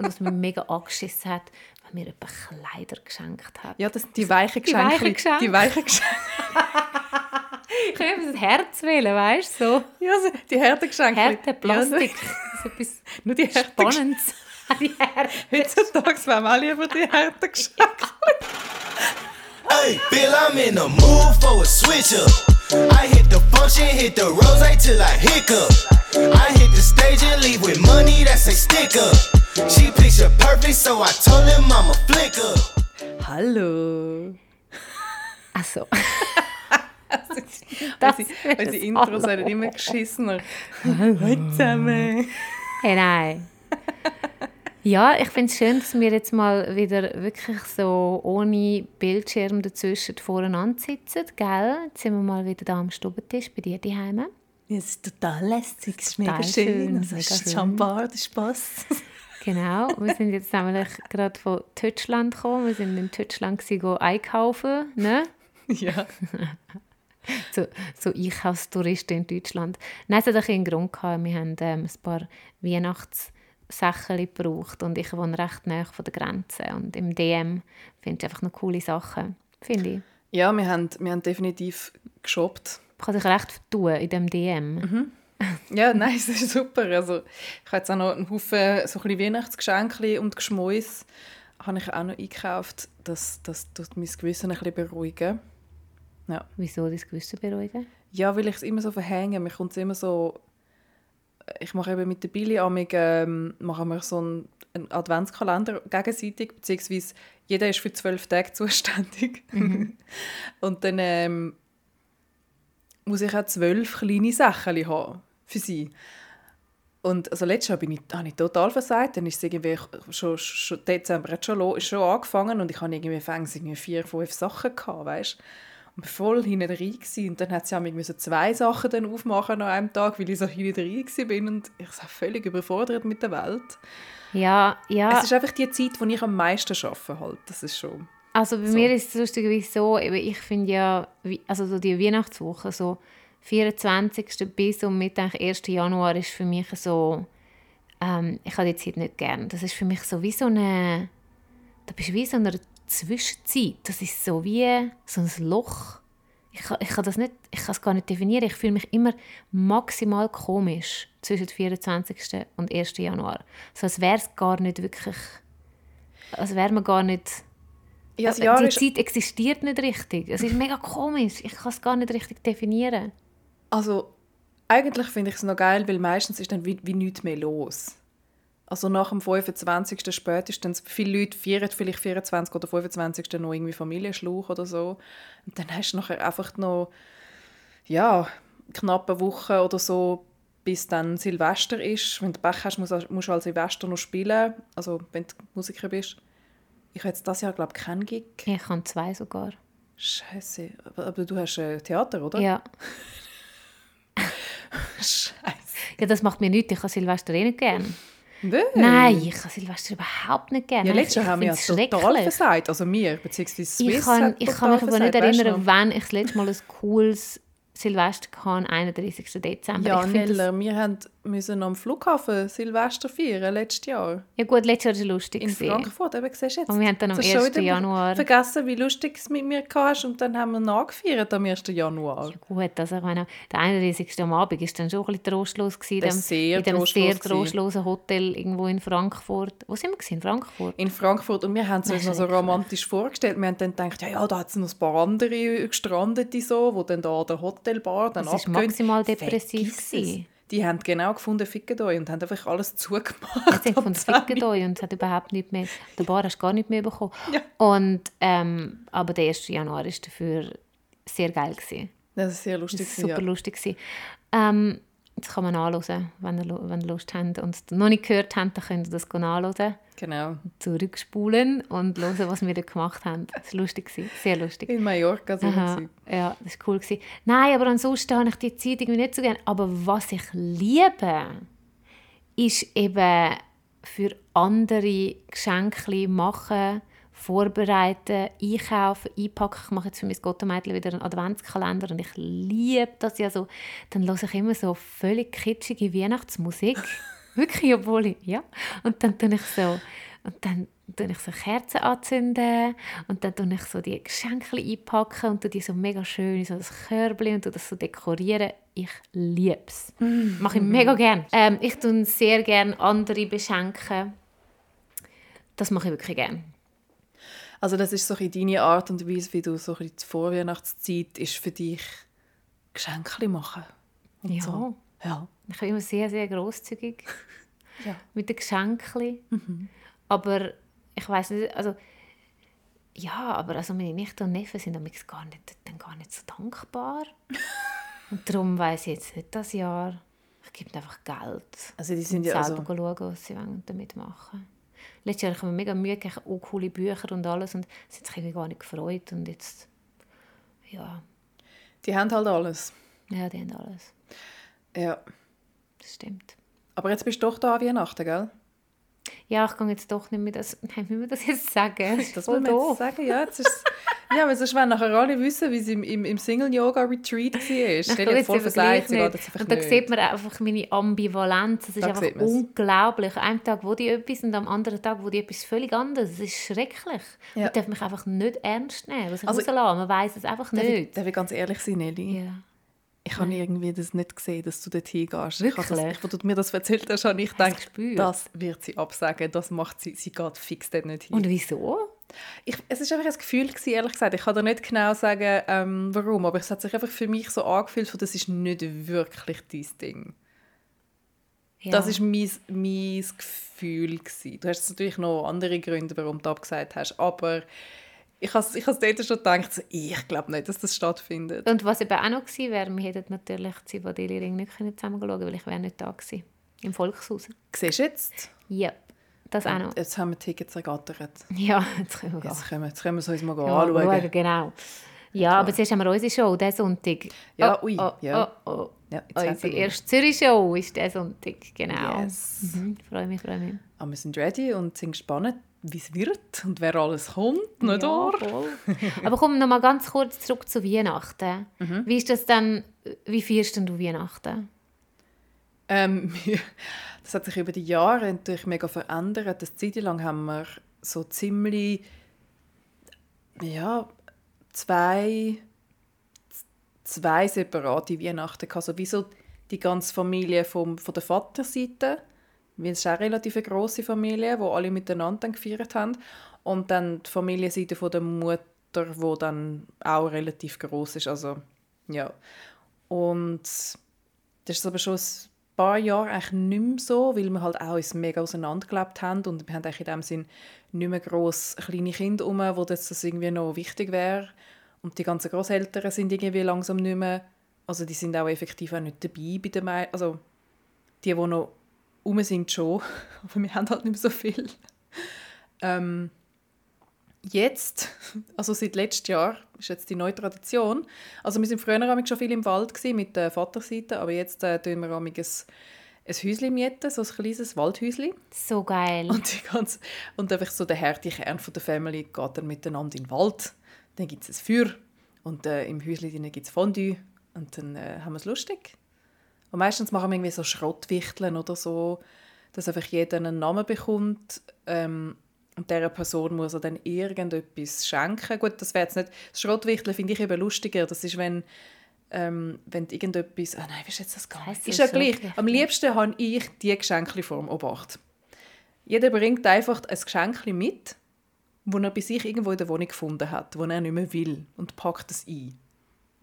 und was mich mega angeschissen hat, weil mir jemand Kleider geschenkt hat. Ja, das, die weichen Die weichen Geschenke. Geschenke. Die weichen Geschenke. Ich kann das Herz wählen, weißt du? So. Ja, so die Härtegeschenke. Härte, Plastik. so etwas nur die. Spannendes. Die Härte. Heutzutage wären wir alle über die Härtegeschenke. Hey, Bill, I'm in the mood for a switch up. I hit the function, hit the rose till I hiccup. I hit the stage and leave with money that's a stick up. She picture perfect, so I told him I'm a flick up. Hallo. Also. Das Das unsere, ist unsere Intros werden immer geschissener. Hallo zusammen. Hey, nein. Ja, ich finde es schön, dass wir jetzt mal wieder wirklich so ohne Bildschirm dazwischen voreinander sitzen, gell? Jetzt sind wir mal wieder da am Stubentisch bei dir daheim. Ja, es ist total lässig, es ist mega schön. schön, Es mega ist. Champagner, der Spass. Genau, wir sind jetzt nämlich gerade von Deutschland gekommen. Wir sind in Deutschland einkaufen, ne? ja. So, so Einkaufstouristen in Deutschland. Nein, es hat ein einen Grund gehabt. Wir haben ähm, ein paar Weihnachtssachen gebraucht und ich wohne recht nahe von der Grenze und im DM finde ich einfach noch coole Sachen, finde ich. ja, wir haben, wir haben definitiv geshoppt. Man kann sich recht vertun in dem DM. Ja, nein, es ist super. Also, ich habe jetzt auch noch einen Haufen so ein Weihnachtsgeschenke und Geschmäus habe ich auch noch eingekauft. Das, das tut mein Gewissen ein bisschen beruhigen. Ja, Wieso das Gewissen beruhigen? ja weil ich es immer so verhänge. Mir kommt immer so... Ich mache eben mit der Billy amig, ähm, machen wir so einen, einen Adventskalender gegenseitig, beziehungsweise jeder ist für zwölf Tage zuständig. und dann ähm, muss ich auch zwölf kleine Sachen haben für sie. Und also letztes Jahr bin ich, habe ich total versagt. Dann ist es irgendwie schon, schon Dezember hat schon, schon angefangen und ich hatte irgendwie fängs irgendwie vier, fünf Sachen gehabt, weißt? Und voll hinten rein gewesen. Und dann hat sie auch irgendwie so zwei Sachen dann aufmachen an einem Tag, weil ich so hinten rein gewesen bin und ich war völlig überfordert mit der Welt. Ja, ja. Es ist einfach die Zeit, wo ich am meisten arbeite halt. Das ist schon... Also bei So. mir ist es lustigerweise so, ich finde ja, also so die Weihnachtswoche, so 24. bis und mit eigentlich 1. Januar ist für mich so, ähm, ich habe die Zeit nicht gern. Das ist für mich so wie so eine, da bist wie so in einer Zwischenzeit. Das ist so wie so ein Loch. Ich, kann- ich kann das nicht, ich kann es gar nicht definieren. Ich fühle mich immer maximal komisch zwischen dem 24. und 1. Januar. So als wäre es gar nicht wirklich, als wäre man gar nicht Ja, Jahr die Zeit existiert nicht richtig. Es ist mega komisch. Ich kann es gar nicht richtig definieren. Also eigentlich finde ich es noch geil, weil meistens ist dann wie, wie nichts mehr los. Also nach dem 25. spätestens, viele Leute feiern vielleicht 24. oder 25. noch irgendwie Familienschluch oder so. Und dann hast du nachher einfach noch, ja, knapp eine Woche oder so, bis dann Silvester ist. Wenn du Pech hast, musst, musst du an Silvester noch spielen, also wenn du Musiker bist. Ich habe jetzt das Jahr, glaube ich, keinen Gig. Ich kann zwei sogar. Scheiße. Aber, aber du hast äh, Theater, oder? Ja. Scheiße. ja, das macht mir nichts. Ich habe Silvester eh nicht gern. Nein. Nein, ich habe Silvester überhaupt nicht gern. Ja, letztes Jahr haben wir ja total versagt. Also wir, beziehungsweise Swiss Ich kann, ich kann mich aber nicht erinnern, wann ich das letzte Mal ein cooles Silvester hatte, am 31. Dezember. Ja, find das, wir haben müssen am Flughafen Silvester feiern, letztes Jahr. ja gut, letztes Jahr war es lustig. In. Frankfurt, eben, siehst du jetzt. Und wir haben dann am Du hast schon 1. wieder Januar- vergessen, wie lustig es mit mir hast und dann haben wir nachgefeiert am 1. Januar. Gut, also ich meine, der 31. am Abend war dann schon ein bisschen trostlos. Gewesen, Das dem- sehr in dem trostlos sehr trostlosen Hotel irgendwo in Frankfurt. Wo sind wir? Gewesen? In Frankfurt? In Frankfurt und wir haben es uns noch so romantisch vorgestellt. Wir haben dann gedacht, ja, ja da hat es noch ein paar andere Gestrandete so, wo dann da an der Hotelbar dann Das ist abgehen. maximal depressiv Vergiss es. gewesen. Die haben genau gefunden, ficken euch und haben einfach alles zugemacht. Sie haben 10. Ficken euch und es hat überhaupt nicht mehr, der Bar hast du gar nicht mehr bekommen. Ja. Und, ähm, aber der 1. Januar war dafür sehr geil. Gewesen. Das ist sehr Das lustig. war super ja. lustig. Gewesen. Ähm, das kann man anhören, wenn ihr, wenn ihr Lust habt und es noch nicht gehört habt, dann könnt ihr das anhören. Genau. zurückspulen und hören, was wir da gemacht haben. Das war lustig, sehr lustig. In Mallorca sind Aha, ja, das war cool. Gewesen. Nein, aber ansonsten habe ich die Zeit irgendwie nicht so gerne. Aber was ich liebe, ist eben für andere Geschenke machen, vorbereiten, einkaufen, einpacken. Ich mache jetzt für mein Gottemädchen wieder einen Adventskalender und ich liebe das ja so. Dann höre ich immer so völlig kitschige Weihnachtsmusik. Wirklich, obwohl ich, ja. Und dann tue ich so, und dann tue ich so Kerzen anzünden und dann tue ich so die Geschenke einpacken und tue die so mega schön in so das Körbchen und tue das so dekorieren. Ich liebe es. Mache ich mega gerne. Ähm, ich tue sehr gerne andere beschenken. Das mache ich wirklich gerne. Also das ist so ein deine Art und Weise, wie du so ein die Vorweihnachtszeit ist für dich Geschenke machen. Und Ja. So. Ja. Ich bin immer sehr, sehr großzügig Ja. mit den Geschenken. Aber ich weiß nicht, also ja, aber also meine Nichte und Neffen sind amigs gar nicht, dann gar nicht so dankbar. und darum weiß ich jetzt nicht das Jahr. Ich gebe einfach Geld. Also die sind ja selber also, schauen, was sie damit machen Letztes Jahr habe ich mir mega Mühe gegeben, auch coole Bücher und alles und hat sich irgendwie gar nicht gefreut und jetzt, ja, die haben halt alles. ja, die haben alles. Ja. Das stimmt. Aber jetzt bist du doch da an Weihnachten, gell? Ja, ich kann jetzt doch nicht mehr das, nein, wie wir das jetzt sagen. Das ist Das muss man jetzt sagen, ja. Jetzt ist ja, weil sonst wollen nachher alle wissen, wie sie im, im, im Single-Yoga-Retreat war. Stell dir eben versagt, sie nicht. geht jetzt einfach Und da nicht. sieht man einfach meine Ambivalenz. Es ist Da einfach unglaublich. Einem Tag wo die etwas und am anderen Tag wo die etwas völlig anderes. Es ist schrecklich. Ja. Man darf mich einfach nicht ernst nehmen. Was ich Also- rauslassen. Man weiß es einfach Darf ich, nicht. darf ich ganz ehrlich sein, Nelly? Ja. Ich habe irgendwie das nicht gesehen, dass du dort hingehst. Ich das, Wirklich? ich, als du mir das erzählt hast, habe ich gedacht, das wird sie absagen, das macht sie, sie geht fix dort nicht hin. Und wieso? ich, es ist einfach ein Gefühl, gewesen, ehrlich gesagt. Ich kann dir nicht genau sagen, ähm, warum, aber es hat sich einfach für mich so angefühlt, das ist nicht wirklich dein Ding. Ja. Das ist mein, mein Gefühl. Gewesen. Du hast natürlich noch andere Gründe, warum du abgesagt hast, aber ich habe ich has dort schon gedacht, ich glaube nicht, dass das stattfindet. Und was eben auch noch gewesen wäre, wir hätten natürlich die Zivadili-Ring nicht können zusammen schauen weil ich wäre nicht da gewesen. Im Volkshaus. Siehst du jetzt? Ja, das auch noch. Jetzt haben wir Tickets ergattert. Ja, jetzt können wir gehen. Jetzt können wir, jetzt können wir es uns mal Ja, anschauen. schauen, genau. Ja, aber zuerst haben wir unsere Show, diesen Sonntag. Ja, oh, ui, oh, ja. Oh, oh. Ja, Unsere erste Zürich-Show ist diesen Sonntag, genau. Yes. Mhm, freue mich, freue mich. Aber wir sind ready und sind gespannt, wie es wird und wer alles kommt, nicht Ja, wahr? voll. Aber komm noch mal ganz kurz zurück zu Weihnachten. Mhm. Wie ist das dann, wie feierst denn du Weihnachten? Ähm, das hat sich über die Jahre natürlich mega verändert. Eine Zeit lang haben wir so ziemlich ja, zwei, zwei separate Weihnachten gehabt. Also wie so die ganze Familie vom, von der Vaterseite. Weil Es ist auch eine relativ eine grosse Familie, wo alle miteinander dann gefeiert haben. Und dann die Familienseite von der Mutter, wo dann auch relativ groß ist. Also, ja. Und das ist aber schon ein paar Jahre eigentlich nicht mehr so, weil wir halt auch uns mega auseinandergelebt haben und wir haben eigentlich in dem Sinn nicht mehr gross kleine Kinder um, wo das irgendwie noch wichtig wäre. Und die ganzen Großeltern sind irgendwie langsam nicht mehr, also die sind auch effektiv auch nicht dabei bei den mei- also die, die noch um sind schon, aber wir haben halt nicht mehr so viel. Ähm, jetzt, also seit letztem Jahr, ist jetzt die neue Tradition. Also wir sind früher schon viel im Wald gewesen, mit der Vaterseite, aber jetzt äh, tun wir ein, ein Häuschen mieten, so ein kleines Waldhäuschen. So geil. Und, die ganze, und einfach so der harte Kern von der Family geht dann miteinander in den Wald. Dann gibt es ein Feuer und äh, im Häuschen gibt es Fondue und dann äh, haben wir es lustig. Und meistens machen wir irgendwie so Schrottwichteln oder so, dass einfach jeder einen Namen bekommt ähm, und dieser Person muss er dann irgendetwas schenken. Gut, das wäre jetzt nicht... Das Schrottwichteln finde ich eben lustiger. Das ist, wenn, ähm, wenn du irgendetwas... Ah nein, wie ist jetzt das gegangen? heisst Ist ja gleich. Am liebsten habe ich die Geschenkform obacht. Jeder bringt einfach ein Geschenk mit, das er bei sich irgendwo in der Wohnung gefunden hat, das er nicht mehr will und packt es ein.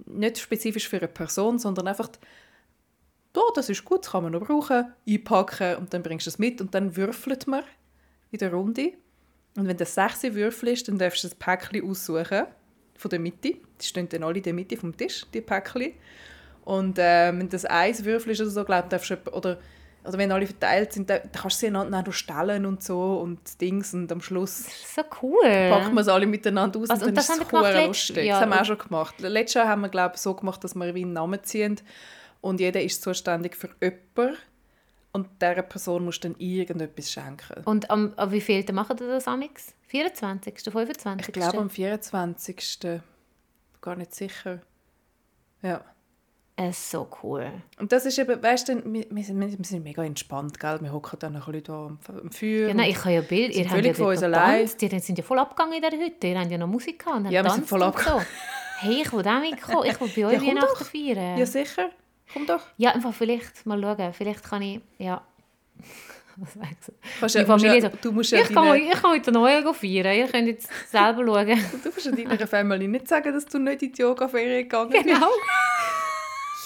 Nicht spezifisch für eine Person, sondern einfach, oh, das ist gut, das kann man noch brauchen, einpacken und dann bringst du es mit und dann würfelt man in der Runde. Und wenn das sechs Würfel ist, dann darfst du ein Päckchen aussuchen von der Mitte. Die stehen dann alle in der Mitte vom Tisch, die Päckchen. Und äh, wenn das eins Würfel ist oder so, glaub, darfst du, oder, oder wenn alle verteilt sind, dann, kannst du sie einander stellen und so und Dings und am Schluss so cool. packen wir es alle miteinander aus Also, und und dann das ist es lustig. ja, das haben wir auch schon gemacht. Letztes Jahr haben wir glaube so gemacht, dass wir wie einen Namen ziehen und jeder ist zuständig für jemanden und dieser Person musst du dann irgendetwas schenken. Und am, am wie viel machen ihr das amix? 24., 25.? Ich glaube am 24. Gar nicht sicher. Ja. Es ist so cool. Und das ist eben, weißt du, wir, wir, sind, wir sind mega entspannt, gell? Wir hocken dann noch ein bisschen am, Feuer. Ja, nein, ich habe ja Bild. Ihr habt ja von uns allein. Ihr sind ja voll abgegangen in dieser Hütte. Ihr habt ja noch Musik gehabt und Ja, wir sind voll abgegangen. So. Hey, ich will auch mitkommen. Ich will bei euch Ja, Weihnachten feiern. Ja, sicher. Komm doch. Ja, einfach vielleicht mal schauen. Vielleicht kann ich, ja. Was sag ich so? Kannst Die ja, Familie ja, so, du musst ja Ich kann, deine, ich kann heute Neue feiern. Ihr könnt jetzt selber schauen. du musst ja deiner Family nicht sagen, dass du nicht in die Yoga-Ferien gegangen bist. Genau.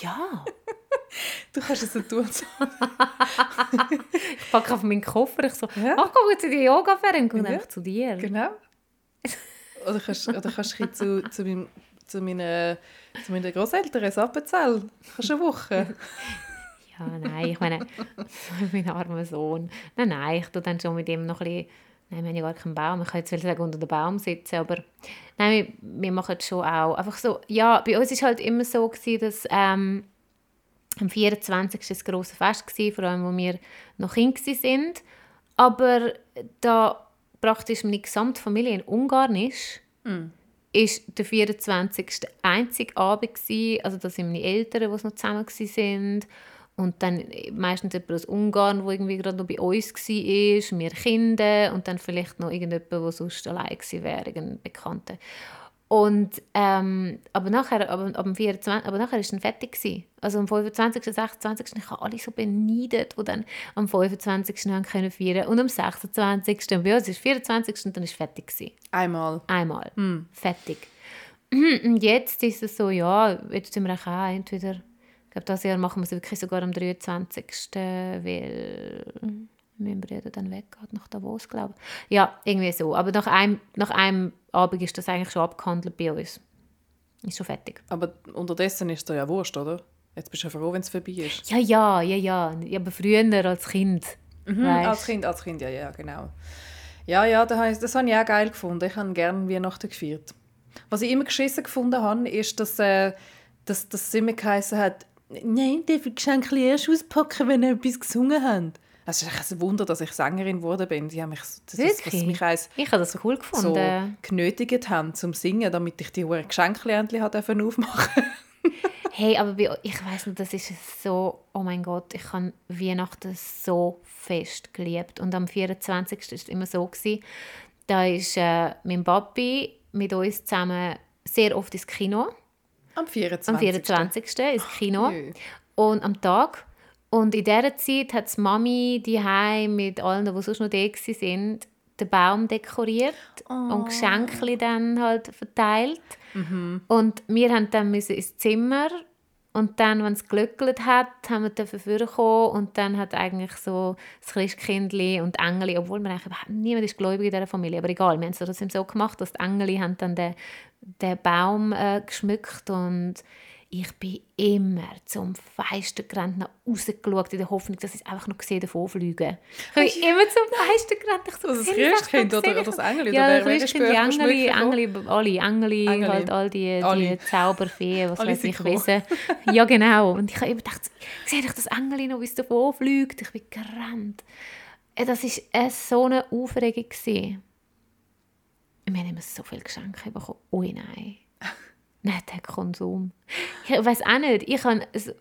Ja. Du kannst es so tun. Ich packe auf meinen Koffer. Ich so, Ja. ach, komm jetzt in die Yoga-Ferien. Und Ja. einfach zu dir. Genau. Oder kannst, oder kannst du zu, zu, meinem, zu, meinen, zu meinen Großeltern ins Appenzell. Kannst du eine Woche. Ja, nein, ich meine, mein armer Sohn. Nein, nein, ich tue dann schon mit ihm noch ein bisschen... Nein, wir haben ja gar keinen Baum. Ich kann jetzt sagen, unter dem Baum sitzen, aber... Nein, wir, wir machen es schon auch. Einfach so... Ja, bei uns war halt immer so, gewesen, dass... Ähm, am 24. war das grosse Fest, gewesen, vor allem, wo wir noch Kinder waren. Aber da praktisch meine gesamte Familie in Ungarn ist, ist der 24. der einzige Abend gewesen. Also das sind meine Eltern, die noch zusammen waren. Und dann meistens jemand aus Ungarn, der irgendwie gerade noch bei uns war, wir Kinder und dann vielleicht noch irgendjemand, der sonst allein gewesen wäre, irgendein Bekannter. Und, ähm, aber nachher, aber, ab dem 24, aber nachher war es dann fertig. Gewesen. Also am 25., 26. Ich habe alle so beneidet, die dann am 25. haben können feiern Und am 26. Und bei uns ist 24. und dann war es fertig. Gewesen. Einmal. Einmal. Fertig. Und jetzt ist es so, ja, jetzt sind wir auch entweder, ich glaube, dieses Jahr machen wir es wirklich sogar am 23., weil mein Bruder dann weggeht nach Davos, glaube ich. Ja, irgendwie so. Aber nach einem, nach einem Abend ist das eigentlich schon abgehandelt bei uns. Ist schon fertig. Aber unterdessen ist es ja wurscht, oder? Jetzt bist du ja froh, wenn es vorbei ist. Ja, ja, ja, ja. Ja, Aber früher als Kind. Mhm, als Kind, als Kind, ja, ja, genau. Ja, ja, das, heisst, das habe ich auch geil gefunden. Ich habe gerne Weihnachten gefeiert. Was ich immer geschissen gefunden habe, ist, dass, äh, dass, dass es immer geheißen hat, nein, darf ich Geschenke erst auspacken, wenn ihr etwas gesungen habt. Es ist echt ein Wunder, dass ich Sängerin geworden bin. Die haben mich, das ist, was mich eins Ich habe das cool so gefunden. genötigt haben zum Singen, damit ich die hohen Geschenke endlich aufmachen Hey, aber bei, ich weiß nicht, das ist so, oh mein Gott, ich habe Weihnachten so fest geliebt. Und am 24. war es immer so, gewesen, da ist äh, mein Papi mit uns zusammen sehr oft ins Kino. Am 24. Am 24. ins Kino. jö. Und am Tag. Und in dieser Zeit hat die Mami die mit allen, die sonst noch da waren, den Baum dekoriert und Geschenke dann halt verteilt. Und wir haben dann müssen ins Zimmer und dann, wenn es geglöckelt hat, haben wir dafür vorkommen und dann hat eigentlich so das Christkindli und Engel, obwohl man eigentlich überhaupt niemand ist gläubig in dieser Familie, aber egal, wir haben trotzdem so gemacht, dass die Engel haben dann den, den Baum äh, geschmückt und ich bin immer zum Fenster gerannt, nach rausgeschaut, in der Hoffnung, dass ich es einfach noch gesehen davon. Ich bin immer zum. Ich so, Also das «Sehe ich Christkind oder- ich oder das noch?» Engel? Ja, das Christkind, die euch Engel, geschmückt Engel, alle Engel, Engel. halt all die, die Zauberfeen, was weiß ich, wissen. Ja, genau. Und ich habe immer gedacht, sehe ich das Engel noch, wie es davon fliegt? Ich bin gerannt. Äh, Das war äh, so eine Aufregung. gewesen. Wir haben immer so viele Geschenke bekommen. Ui, nein. Nein, der Konsum. Ich weiß auch nicht. Ich also,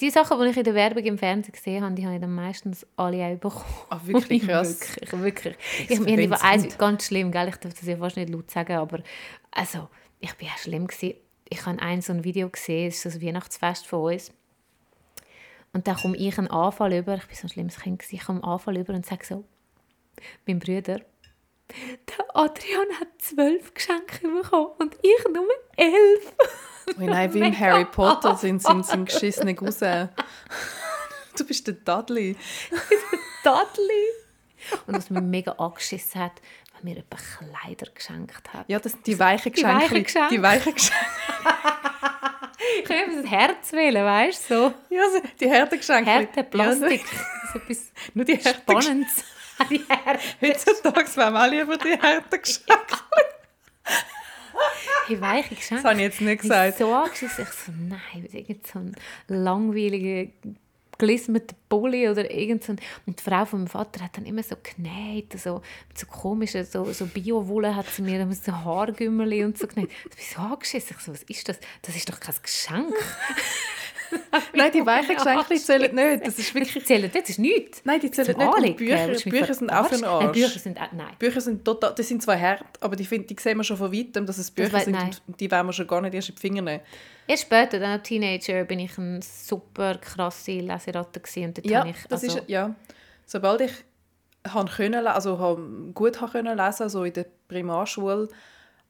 die Sachen, die ich in der Werbung im Fernsehen gesehen habe, die habe ich dann meistens alle auch bekommen. Ah, wirklich krass. Wirklich, wirklich. Ich, verwendet's über eins ganz schlimm, gell? ich darf das ja fast nicht laut sagen, aber also, ich bin auch schlimm gewesen. Ich habe ein so ein Video gesehen, es ist das Weihnachtsfest von uns. Und da komme ich einen Anfall über, ich bin so ein schlimmes Kind, gewesen, ich komme einen Anfall über und sage so, mein Bruder, der Adrian hat zwölf Geschenke bekommen und ich nur elf. Oh nein, wie im Harry Potter sind sind sind geschissene Cousin. Du bist der Dudley. Dudley. Und was mich mega angeschissen hat, weil mir jemand Kleider geschenkt hat. Ja, das die weichen Die weichen Geschenke. Geschenke. Die weichen Geschenke. Ich kann eben das Herz wählen, weißt du? So. Ja, die Härtegeschenke. Härte, Plastik. so etwas Nur die Härtegeschenke. Spannendes. Die Härte. Heutzutage wären wir alle über die Härtegeschenke. Hey, weiche Geschenke. Das habe ich jetzt nicht Ich gesagt. so angeschissen. Ich so, nein, irgend so ein langweiliger gelismeter Pulli oder irgend so. Und die Frau von meinem Vater hat dann immer so genäht, so, mit so komischen, so, so Bio-Wolle hat sie mir so Haargümmerli und so genäht. Ich bin so angeschissen. Ich so, was ist das? Das ist doch kein Geschenk. Nein, die weichen Geschenke zählen nicht. Das ist wirklich... Zählen, das ist nichts. Nein, die zählen nicht. Und Bücher, Bücher sind auch für den verarschen? Nein, Arsch. Bücher sind nein. Bücher sind total, die sind zwar hart, aber die, find, die sehen wir schon von weitem, dass es Bücher wei- sind nein. und die wollen wir schon gar nicht erst in die Finger nehmen. Erst später, dann als Teenager, bin ich eine super krasse Leseratte gewesen. Und dort Ja, ich, das also, ist, ja. Sobald ich können, also gut können lesen, so in der Primarschule,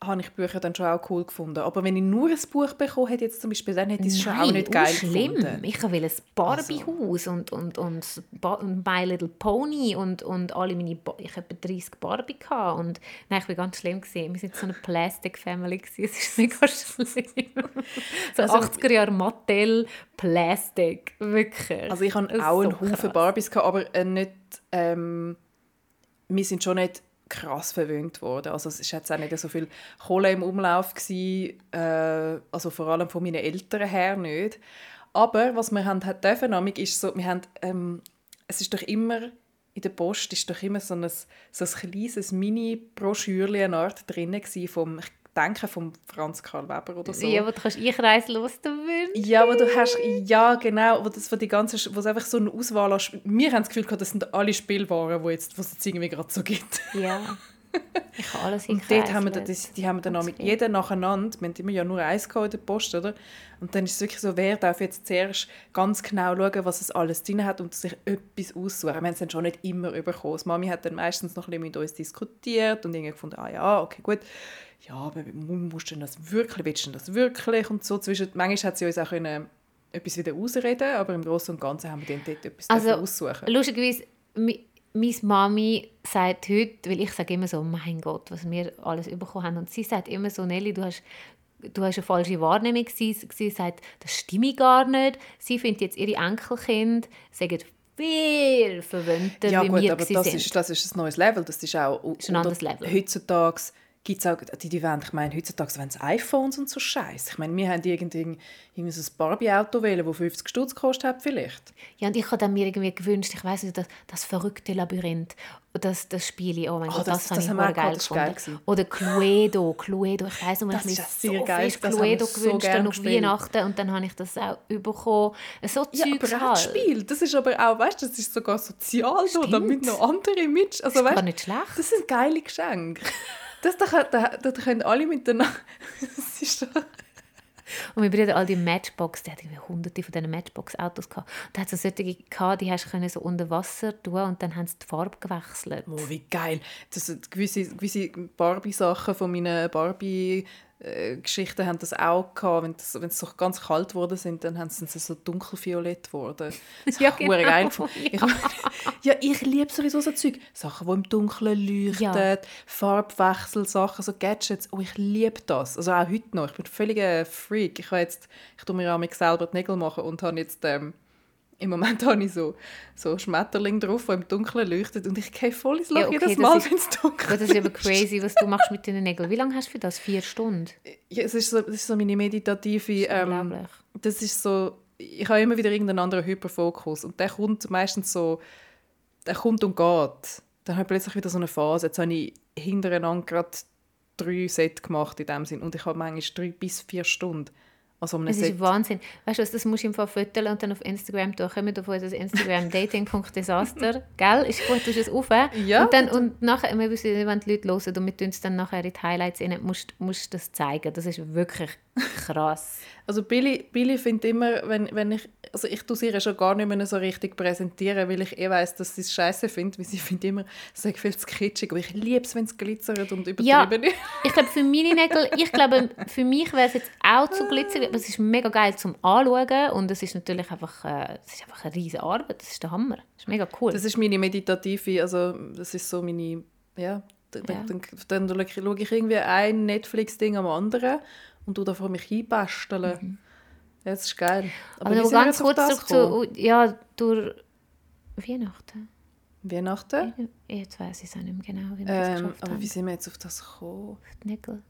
habe ich Bücher dann schon auch cool gefunden. Aber wenn ich nur ein Buch bekommen hätte, jetzt zum Beispiel, dann hätte ich es schon auch nicht geil schlimm. gefunden. Also. Ich will ein Barbie-Haus und, und, und Ba- und My Little Pony und, und alle meine... Ba ich hatte etwa 30 Barbie. Gehabt und nein, ich war ganz schlimm. Gewesen. Wir waren so eine Plastic-Family. gewesen. Es ist mega schlimm. so Also- 80er Jahre Mattel, Plastic. Wirklich. Also ich ist auch einen so Haufen krass. Barbies gehabt, aber äh, nicht, ähm, wir sind schon nicht krass verwöhnt worden. Also es ist jetzt auch nicht so viel Kohle im Umlauf gewesen, äh, also vor allem von meinen Eltern her nicht. Aber was wir haben hat dürfen, amig, ist so, wir haben, ähm, es ist doch immer in der Post ist doch immer so ein, so ein kleines Mini-Broschürchen drin vom, ich denke vom Franz Karl Weber oder so. Ja, wo du kannst einreislos du willst. Ja, wo du hast, ja genau, wo das wo die ganze, wo es einfach so eine Auswahl Sp- wir haben das Gefühl gehabt, das sind alle Spielwaren, wo jetzt, was es jetzt irgendwie gerade so gibt. Ja. Ich habe alles Und dort haben wir dann, das, die haben wir dann Ganz mit jeder nacheinander, wir haben immer ja nur eins in der Post, oder? Und dann ist es wirklich so, wer darf jetzt zuerst ganz genau schauen, was es alles drin hat und sich etwas aussuchen. Wir haben es dann schon nicht immer bekommen. Die Mami hat dann meistens noch ein bisschen mit uns diskutiert und irgendwie gefunden, ah ja, okay, gut. Ja, aber musst du das wirklich, willst du das wirklich? Und so zwischen, manchmal hat sie uns auch können, etwas wieder ausreden, aber im Großen und Ganzen haben wir dann dort etwas Also, aussuchen. Lustigerweise, meine Mami sagt heute, weil ich sage immer so, mein Gott, was wir alles bekommen haben. Und sie sagt immer so, Nelly, du hast, du hast eine falsche Wahrnehmung. Sie, sie sagt, das stimmt gar nicht. Sie findet jetzt ihre Enkelkinder sagen viel verwöhnter, Ja wie gut, wir aber das sind. ist, das ist ein neues Level. Das ist auch... ist ein anderes Level. Heutzutage gibt es auch... Die, die wollen, ich meine, heutzutage wollen sie iPhones und so Scheiß. Ich meine, wir haben irgendwie, irgendwie so ein Barbie-Auto wählen, das 50 Stutz gekostet hat vielleicht. Ja, und ich habe dann mir irgendwie gewünscht, ich weiß nicht, das, das verrückte Labyrinth, das, das Spiel, oh mein Ah, Gott, das- das, habe das ich haben wir voll auch geil das geil gefunden. gewesen. Oder Cluedo, Cluedo, ich weiß noch, ich Das habe ist mir so geil, das wir Cluedo so gewünscht auf gespielt. Weihnachten und dann habe ich das auch bekommen. So Ja, Zeugs aber halt. das Spiel, das ist aber auch, weißt du, das ist sogar sozial so, damit noch andere mit... Also, ist gar weißt, nicht schlecht. das sind geile Geschenke. Das, da, da, da können alle miteinander... Das ist doch... Und mein Bruder all die Matchbox, der hat irgendwie hunderte von diesen Matchbox-Autos gehabt. Und da hat so solche gehabt, die hast du können so unter Wasser tun und dann haben sie die Farbe gewechselt. Oh, wie geil. Das sind gewisse, gewisse Barbie-Sachen von meinen Barbie-Geschichten haben das auch gehabt. Wenn, das, wenn es so ganz kalt geworden sind, dann haben sie so dunkelviolett geworden. Das Ja, genau. geil gefunden. Ich, ja, ich liebe sowieso so Zeug. Sachen, die im Dunkeln leuchten, Ja. Farbwechsel, Sachen, so Gadgets. Oh, ich liebe das. Also auch heute noch. Ich bin ein völliger Freak. Ich, jetzt, ich tue mir auch mit selber die Nägel machen und habe jetzt... Ähm, im Moment habe ich so, so Schmetterling drauf, die im Dunkeln leuchtet und ich gehe voll ins Loch Ja, okay, jedes das Mal, ist- wenn es dunkel Gut, das ist aber crazy, was du machst mit deinen Nägeln. Wie lange hast du für das? Vier Stunden? Ja, es ist so, das ist so meine meditative... Ähm, Unglaublich. das ist so... Ich habe immer wieder irgendeinen anderen Hyperfokus und der kommt meistens so... Der kommt und geht. Dann habe ich plötzlich wieder so eine Phase. Jetzt habe ich hintereinander gerade drei Sets gemacht in dem Sinn und ich habe manchmal drei bis vier Stunden an so einem Es Set. ist Wahnsinn. Weißt du was, das musst du im Fall fotografieren und dann auf Instagram tun. Kommen wir auf das Instagram dating.desaster. Gell? Ist gut, du es auf. Ja, Und, dann, und nachher, wir wissen, wenn die Leute hören und wir tun es dann nachher in die Highlights rein, musst du das zeigen. Das ist wirklich krass. Also Billy, Billy findet immer, wenn, wenn ich, also ich tue sie schon gar nicht mehr so richtig präsentieren, weil ich eh weiss, dass sie es scheiße findet, weil sie findet immer, es sei viel zu kitschig, aber ich liebe es, wenn es glitzert und Ja, übertrieben ist. ich glaube, für meine Nägel, ich glaube, für mich wäre es jetzt auch zu glitzerig, aber es ist mega geil zum Anschauen und es ist natürlich einfach, äh, es ist einfach eine riesige Arbeit. Das ist der Hammer. Das ist mega cool. Das ist meine meditative, also das ist so meine, ja, dann, Ja. dann, dann schaue ich irgendwie ein Netflix-Ding am anderen und du da vor mich einbasteln. Ja, das ist geil. aber wir ganz auf kurz zurück zu, ja, durch Weihnachten. Weihnachten? Jetzt weiß ich es auch nicht mehr genau, wie Ähm, aber haben. wie sind wir jetzt auf das gekommen? Die Nägel.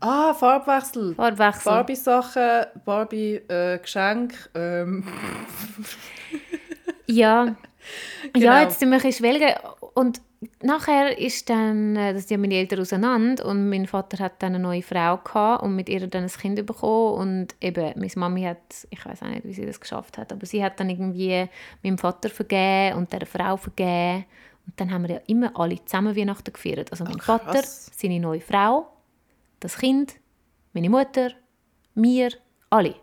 Ah, Farbwechsel. Farbwechsel. Barbie-Sachen, Barbie-Geschenke. ähm, Ja. Genau. Ja, jetzt sind wir ein schwelgen. Und nachher ist dann, äh, das sind ja meine Eltern auseinander und mein Vater hat dann eine neue Frau gehabt und mit ihr dann ein Kind bekommen und eben, meine Mami hat, ich weiß auch nicht, wie sie das geschafft hat, aber sie hat dann irgendwie meinem Vater vergeben und der Frau vergeben und dann haben wir ja immer alle zusammen Weihnachten gefeiert. Also mein Ach, Vater, seine neue Frau, das Kind, meine Mutter, wir, alle.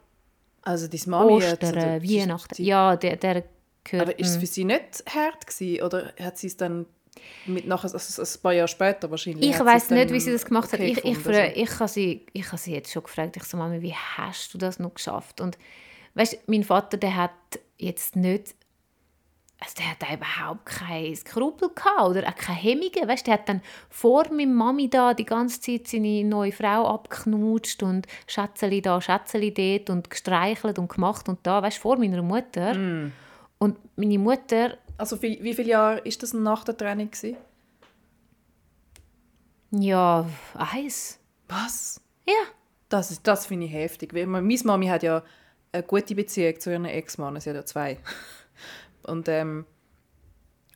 Also deine Mami hat... Ostern, oder- Weihnachten. sie- Ja, der, der gehört... Aber ist es für sie nicht hart gewesen? Oder hat sie es dann mit nachher, also ein paar Jahre später wahrscheinlich? Ich hat weiß nicht, wie sie das gemacht hat. okay Ich, ich, gefunden, fra- also? ich, habe sie, ich habe sie jetzt schon gefragt. Ich so, Mami, wie hast du das noch geschafft? Und weißt, mein Vater, der hat jetzt nicht, also der hat da überhaupt kein Skrupel gehabt oder auch keine Hemmungen. Weißt, der hat dann vor meiner Mami da die ganze Zeit seine neue Frau abgeknutscht und Schätzeli da, Schätzeli dort und gestreichelt und gemacht und da, weißt, vor meiner Mutter. Mm. Und meine Mutter, Also wie, wie viele Jahre ist das nach der Trennung gewesen? ja, eins. Was? Ja. Das, ist- das finde ich heftig. Meine Mami hat ja eine gute Beziehung zu ihrem Ex-Mann. Sie hat ja zwei. Und ähm,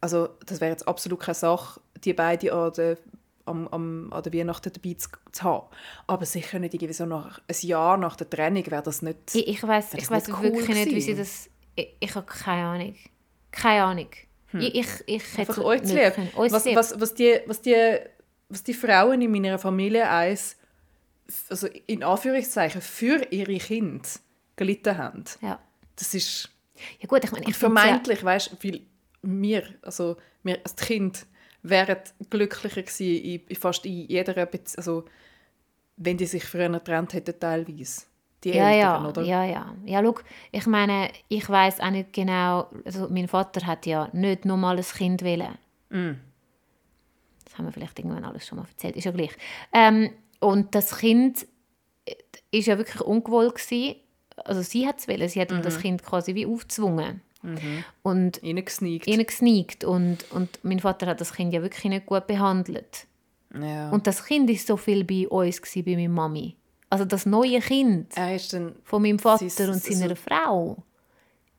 also das wäre jetzt absolut keine Sache, die beiden an der, am, am, an der Weihnachten dabei zu, zu haben. Aber sicher nicht irgendwie so nach ein Jahr nach der Trennung wäre das nicht... Ich, ich weiß ich weiß nicht wirklich cool nicht, wie sie gewesen? das. Ich, ich habe keine Ahnung. Keine Ahnung. Ich, ich, ich hätte Hm. Euch zu lieb. Was, lieb. was, was, die, was, die, was die Frauen in meiner Familie eins, also in Anführungszeichen, für ihre Kinder gelitten haben, Ja. das ist ja gut, ich meine, ich vermeintlich, weißt du, weil wir, also wir als Kind, wären glücklicher gewesen in, fast in jeder Beziehung, also wenn die sich früher getrennt hätten teilweise. Die Ja, Eltern, ja, oder? ja, ja. Ja, schau, ich meine, ich weiß auch nicht genau, also mein Vater hat ja nicht nochmal ein Kind wollen. Mm. Das haben wir vielleicht irgendwann alles schon mal erzählt, ist ja gleich. Ähm, und das Kind äh, ist ja wirklich ungewollt gewesen. Also sie hat es wollen, sie hat ihm Mhm. das Kind quasi wie aufgezwungen. Und Reingesneakt. ihnen gesneakt und, und mein Vater hat das Kind ja wirklich nicht gut behandelt. Ja. Und das Kind ist so viel bei uns, gewesen, bei meiner Mami. Also das neue Kind er ist dann, von meinem Vater und seiner also- Frau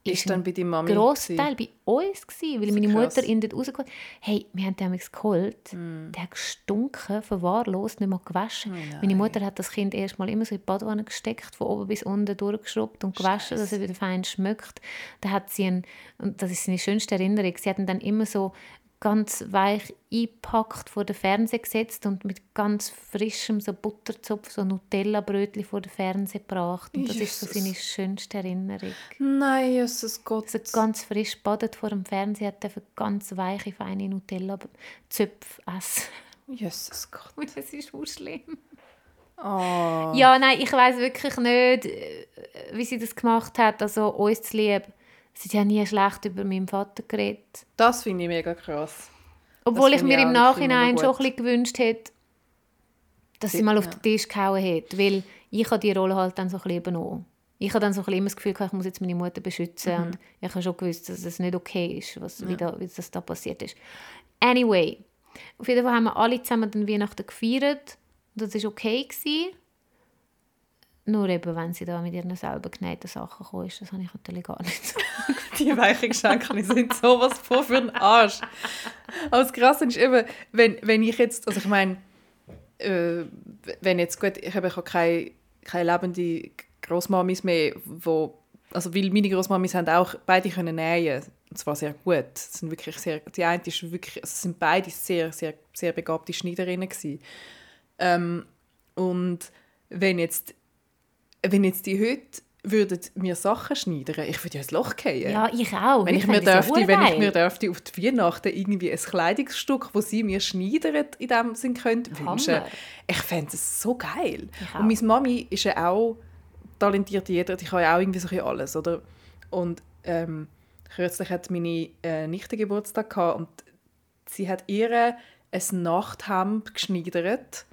ist dann bei deiner Mami Großteil bei uns gewesen, weil meine krass. Mutter ihn dort rausgeholt Hey, wir haben den damals geholt. Mm. Der hat gestunken, verwahrlost, nicht mal gewaschen. Oh Meine Mutter hat das Kind erst mal immer so in die Badewanne gesteckt, von oben bis unten durchgeschrubbt und gewaschen, dass er wieder fein schmeckt. Da hat sie ihn, und das ist seine schönste Erinnerung, sie hat ihn dann immer so ganz weich eingepackt vor den Fernseher gesetzt und mit ganz frischem so Butterzopf, so Nutella-Brötchen vor den Fernseher gebracht. Und das ist so Jesus. seine schönste Erinnerung. Nein, Jesus Gott. Also ganz frisch badet vor dem Fernseher, hat dürfen ganz weiche, feine Nutella-Zöpfe essen. Jesus Gott. Und das ist so schlimm. Oh. Ja, nein, ich weiß wirklich nicht, äh, wie sie das gemacht hat. Also uns zu lieb. Sie ja nie schlecht über meinen Vater geredet. Das finde ich mega krass. Obwohl ich mir ich im Nachhinein schon ein bisschen gewünscht hätte, dass sie Sie- mal auf ja. den Tisch gehauen hätte. Weil ich habe die Rolle halt dann so ein bisschen übernommen. Ich habe dann so ein bisschen immer das Gefühl, ich muss jetzt meine Mutter beschützen. Mhm. Und ich habe schon gewusst, dass es nicht okay ist, was, wie, da, wie das da passiert ist. Anyway, auf jeden Fall haben wir alle zusammen dann Weihnachten gefeiert. Und das war okay. Gewesen. Nur eben, wenn sie da mit ihren selber genähten Sachen gekommen ist, das habe ich natürlich gar nicht. Die weichen Geschenke sind sowas von für den Arsch. Aber das Krasse ist eben, wenn, wenn ich jetzt, also ich meine, äh, wenn jetzt, gut, ich habe habe keine, keine lebende Großmamis mehr, wo, also weil meine Großmamis haben auch beide können nähen, und zwar sehr gut. Sind wirklich sehr, die eine ist wirklich, also sind beide sehr, sehr, sehr begabte Schneiderinnen gewesen. Ähm, und wenn jetzt, wenn jetzt die heute würden mir Sachen schneidern, ich würde ja ins Loch fallen. ja, ich auch. Wenn ich, mir dürfte, wenn ich mir dürfte auf die Weihnachten irgendwie ein Kleidungsstück, das sie mir schneidern, in dem Sinn könnte, wünschen, ich fände es so geil. Und meine Mami ist ja auch talentiert, jeder, die kann ja auch irgendwie so ein alles, oder? Und ähm, kürzlich hat meine äh, Nichte Geburtstag gehabt und sie hat ihr ein Nachthemd geschneidert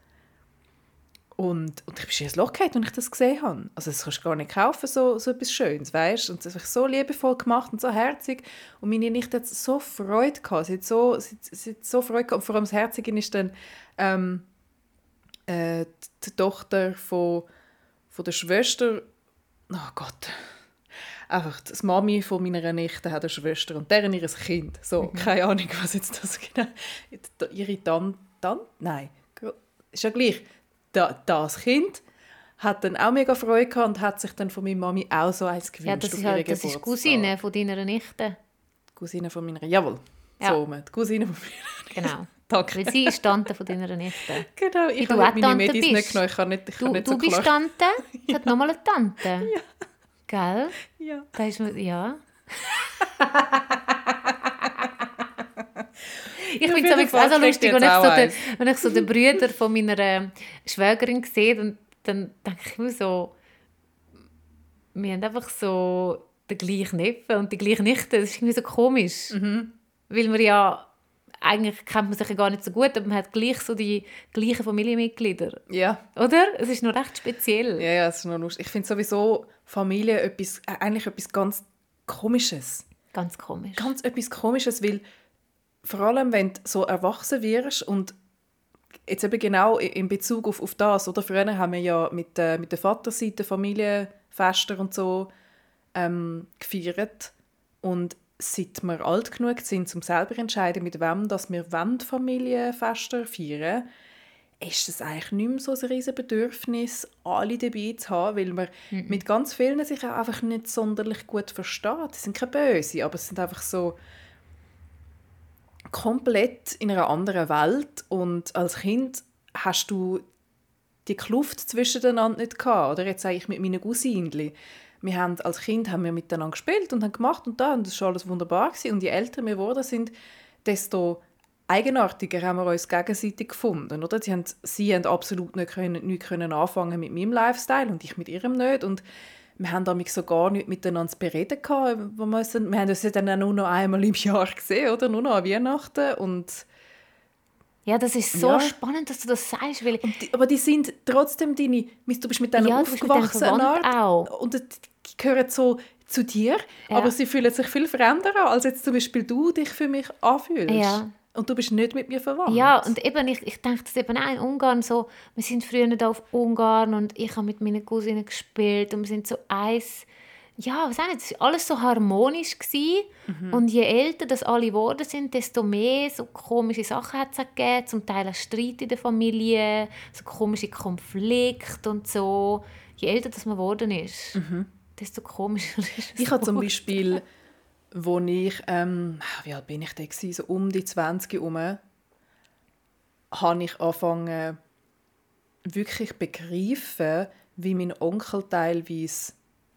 und, und ich bin schon ins Loch gefallen, als ich das gesehen habe. Also das kannst du gar nicht kaufen, so, so etwas Schönes, weißt? Und das ist so liebevoll gemacht und so herzig. Und meine Nichte hat so Freude gehabt. Sie hat so, sie, sie hat so Freude gehabt. Und vor allem das Herzige ist dann ähm, äh, die Tochter von, von der Schwester, oh Gott, einfach das Mami von meiner Nichte hat eine Schwester und deren ihr Kind. So, Mhm. keine Ahnung, was jetzt das genau... Ihre Tante... Tante? Nein, ist ja gleich. Da, das Kind hat dann auch mega Freude gehabt und hat sich dann von meiner Mami auch so eins gewünscht Ja, das ist halt, das ist Geburtstag. Cousine von deiner Nichte. Die Cousine von meiner... Jawohl. Ja. So, die Cousine von meiner... Genau. Danke. Weil sie ist Tante von deiner Nichte. Genau, ich habe meine Tante Medis bist. nicht genommen. Ich kann nicht, ich kann Du, nicht du so bist klar... Tante? Es hat nochmal eine Tante. Ja. Gell? Ja. Da ist ja. ich finde es auch so lustig, wenn ich, so den, wenn ich so den Brüder von meiner äh, Schwägerin sehe, dann, dann denke ich mir so, wir haben einfach so den gleichen Neffen und die gleiche Nichte. Das ist irgendwie so komisch. Mhm. Weil man ja, eigentlich kennt man sich ja gar nicht so gut, aber man hat gleich so die gleichen Familienmitglieder. Ja. Oder? Es ist noch recht speziell. Ja, ja, es ist noch lustig. Ich finde sowieso Familie etwas, äh, eigentlich etwas ganz Komisches. Ganz komisch. Ganz etwas Komisches, weil vor allem, wenn du so erwachsen wirst und jetzt eben genau in Bezug auf, auf das, oder? Früher haben wir ja mit, äh, mit der Vaterseite Familienfester und so ähm, gefeiert und seit wir alt genug sind, um selber zu entscheiden, mit wem dass wir wollen Familienfester feiern ist es eigentlich nicht mehr so ein riesen Bedürfnis, alle dabei zu haben, weil man mit ganz vielen sich auch einfach nicht sonderlich gut versteht. Sie sind keine Böse, aber es sind einfach so komplett in einer anderen Welt und als Kind hast du die Kluft zwischeneinander nicht gehabt. Oder jetzt sage ich mit meinen Cousinchen. Wir haben, als Kind haben wir miteinander gespielt und haben gemacht und da und das war alles wunderbar gewesen. und je älter wir geworden sind, desto eigenartiger haben wir uns gegenseitig gefunden. Oder? Sie, haben, sie haben absolut nicht, können, nicht können anfangen mit meinem Lifestyle und ich mit ihrem nicht. Und wir haben damit so gar nicht miteinander zu bereden gehabt. Wir, sind, wir haben uns ja dann auch nur noch einmal im Jahr gesehen, oder? Nur noch an Weihnachten. Und, Ja, das ist so Ja. spannend, dass du das sagst, weil die, aber die sind trotzdem deine... Du bist mit denen Ja, aufgewachsen. auch. Und die die gehören so zu dir, Ja. aber sie fühlen sich viel fremder an, als jetzt zum Beispiel du dich für mich anfühlst. Ja. Und du bist nicht mit mir verwandt. Ja, und eben, ich, ich denke das eben auch in Ungarn so, wir sind früher da auf Ungarn und ich habe mit meinen Cousinen gespielt und wir sind so eins, ja, was auch nicht, es war alles so harmonisch gewesen. und je älter das alle geworden sind, desto mehr so komische Sachen hat es gegeben, zum Teil auch Streit in der Familie, so komische Konflikte und so. Je älter das man geworden ist, desto komischer ist es Ich habe zum. Beispiel, wo ich, ähm, wie alt bin ich da gewesen? so um die 20 herum, habe ich angefangen, wirklich begreifen, wie mein Onkel teilweise,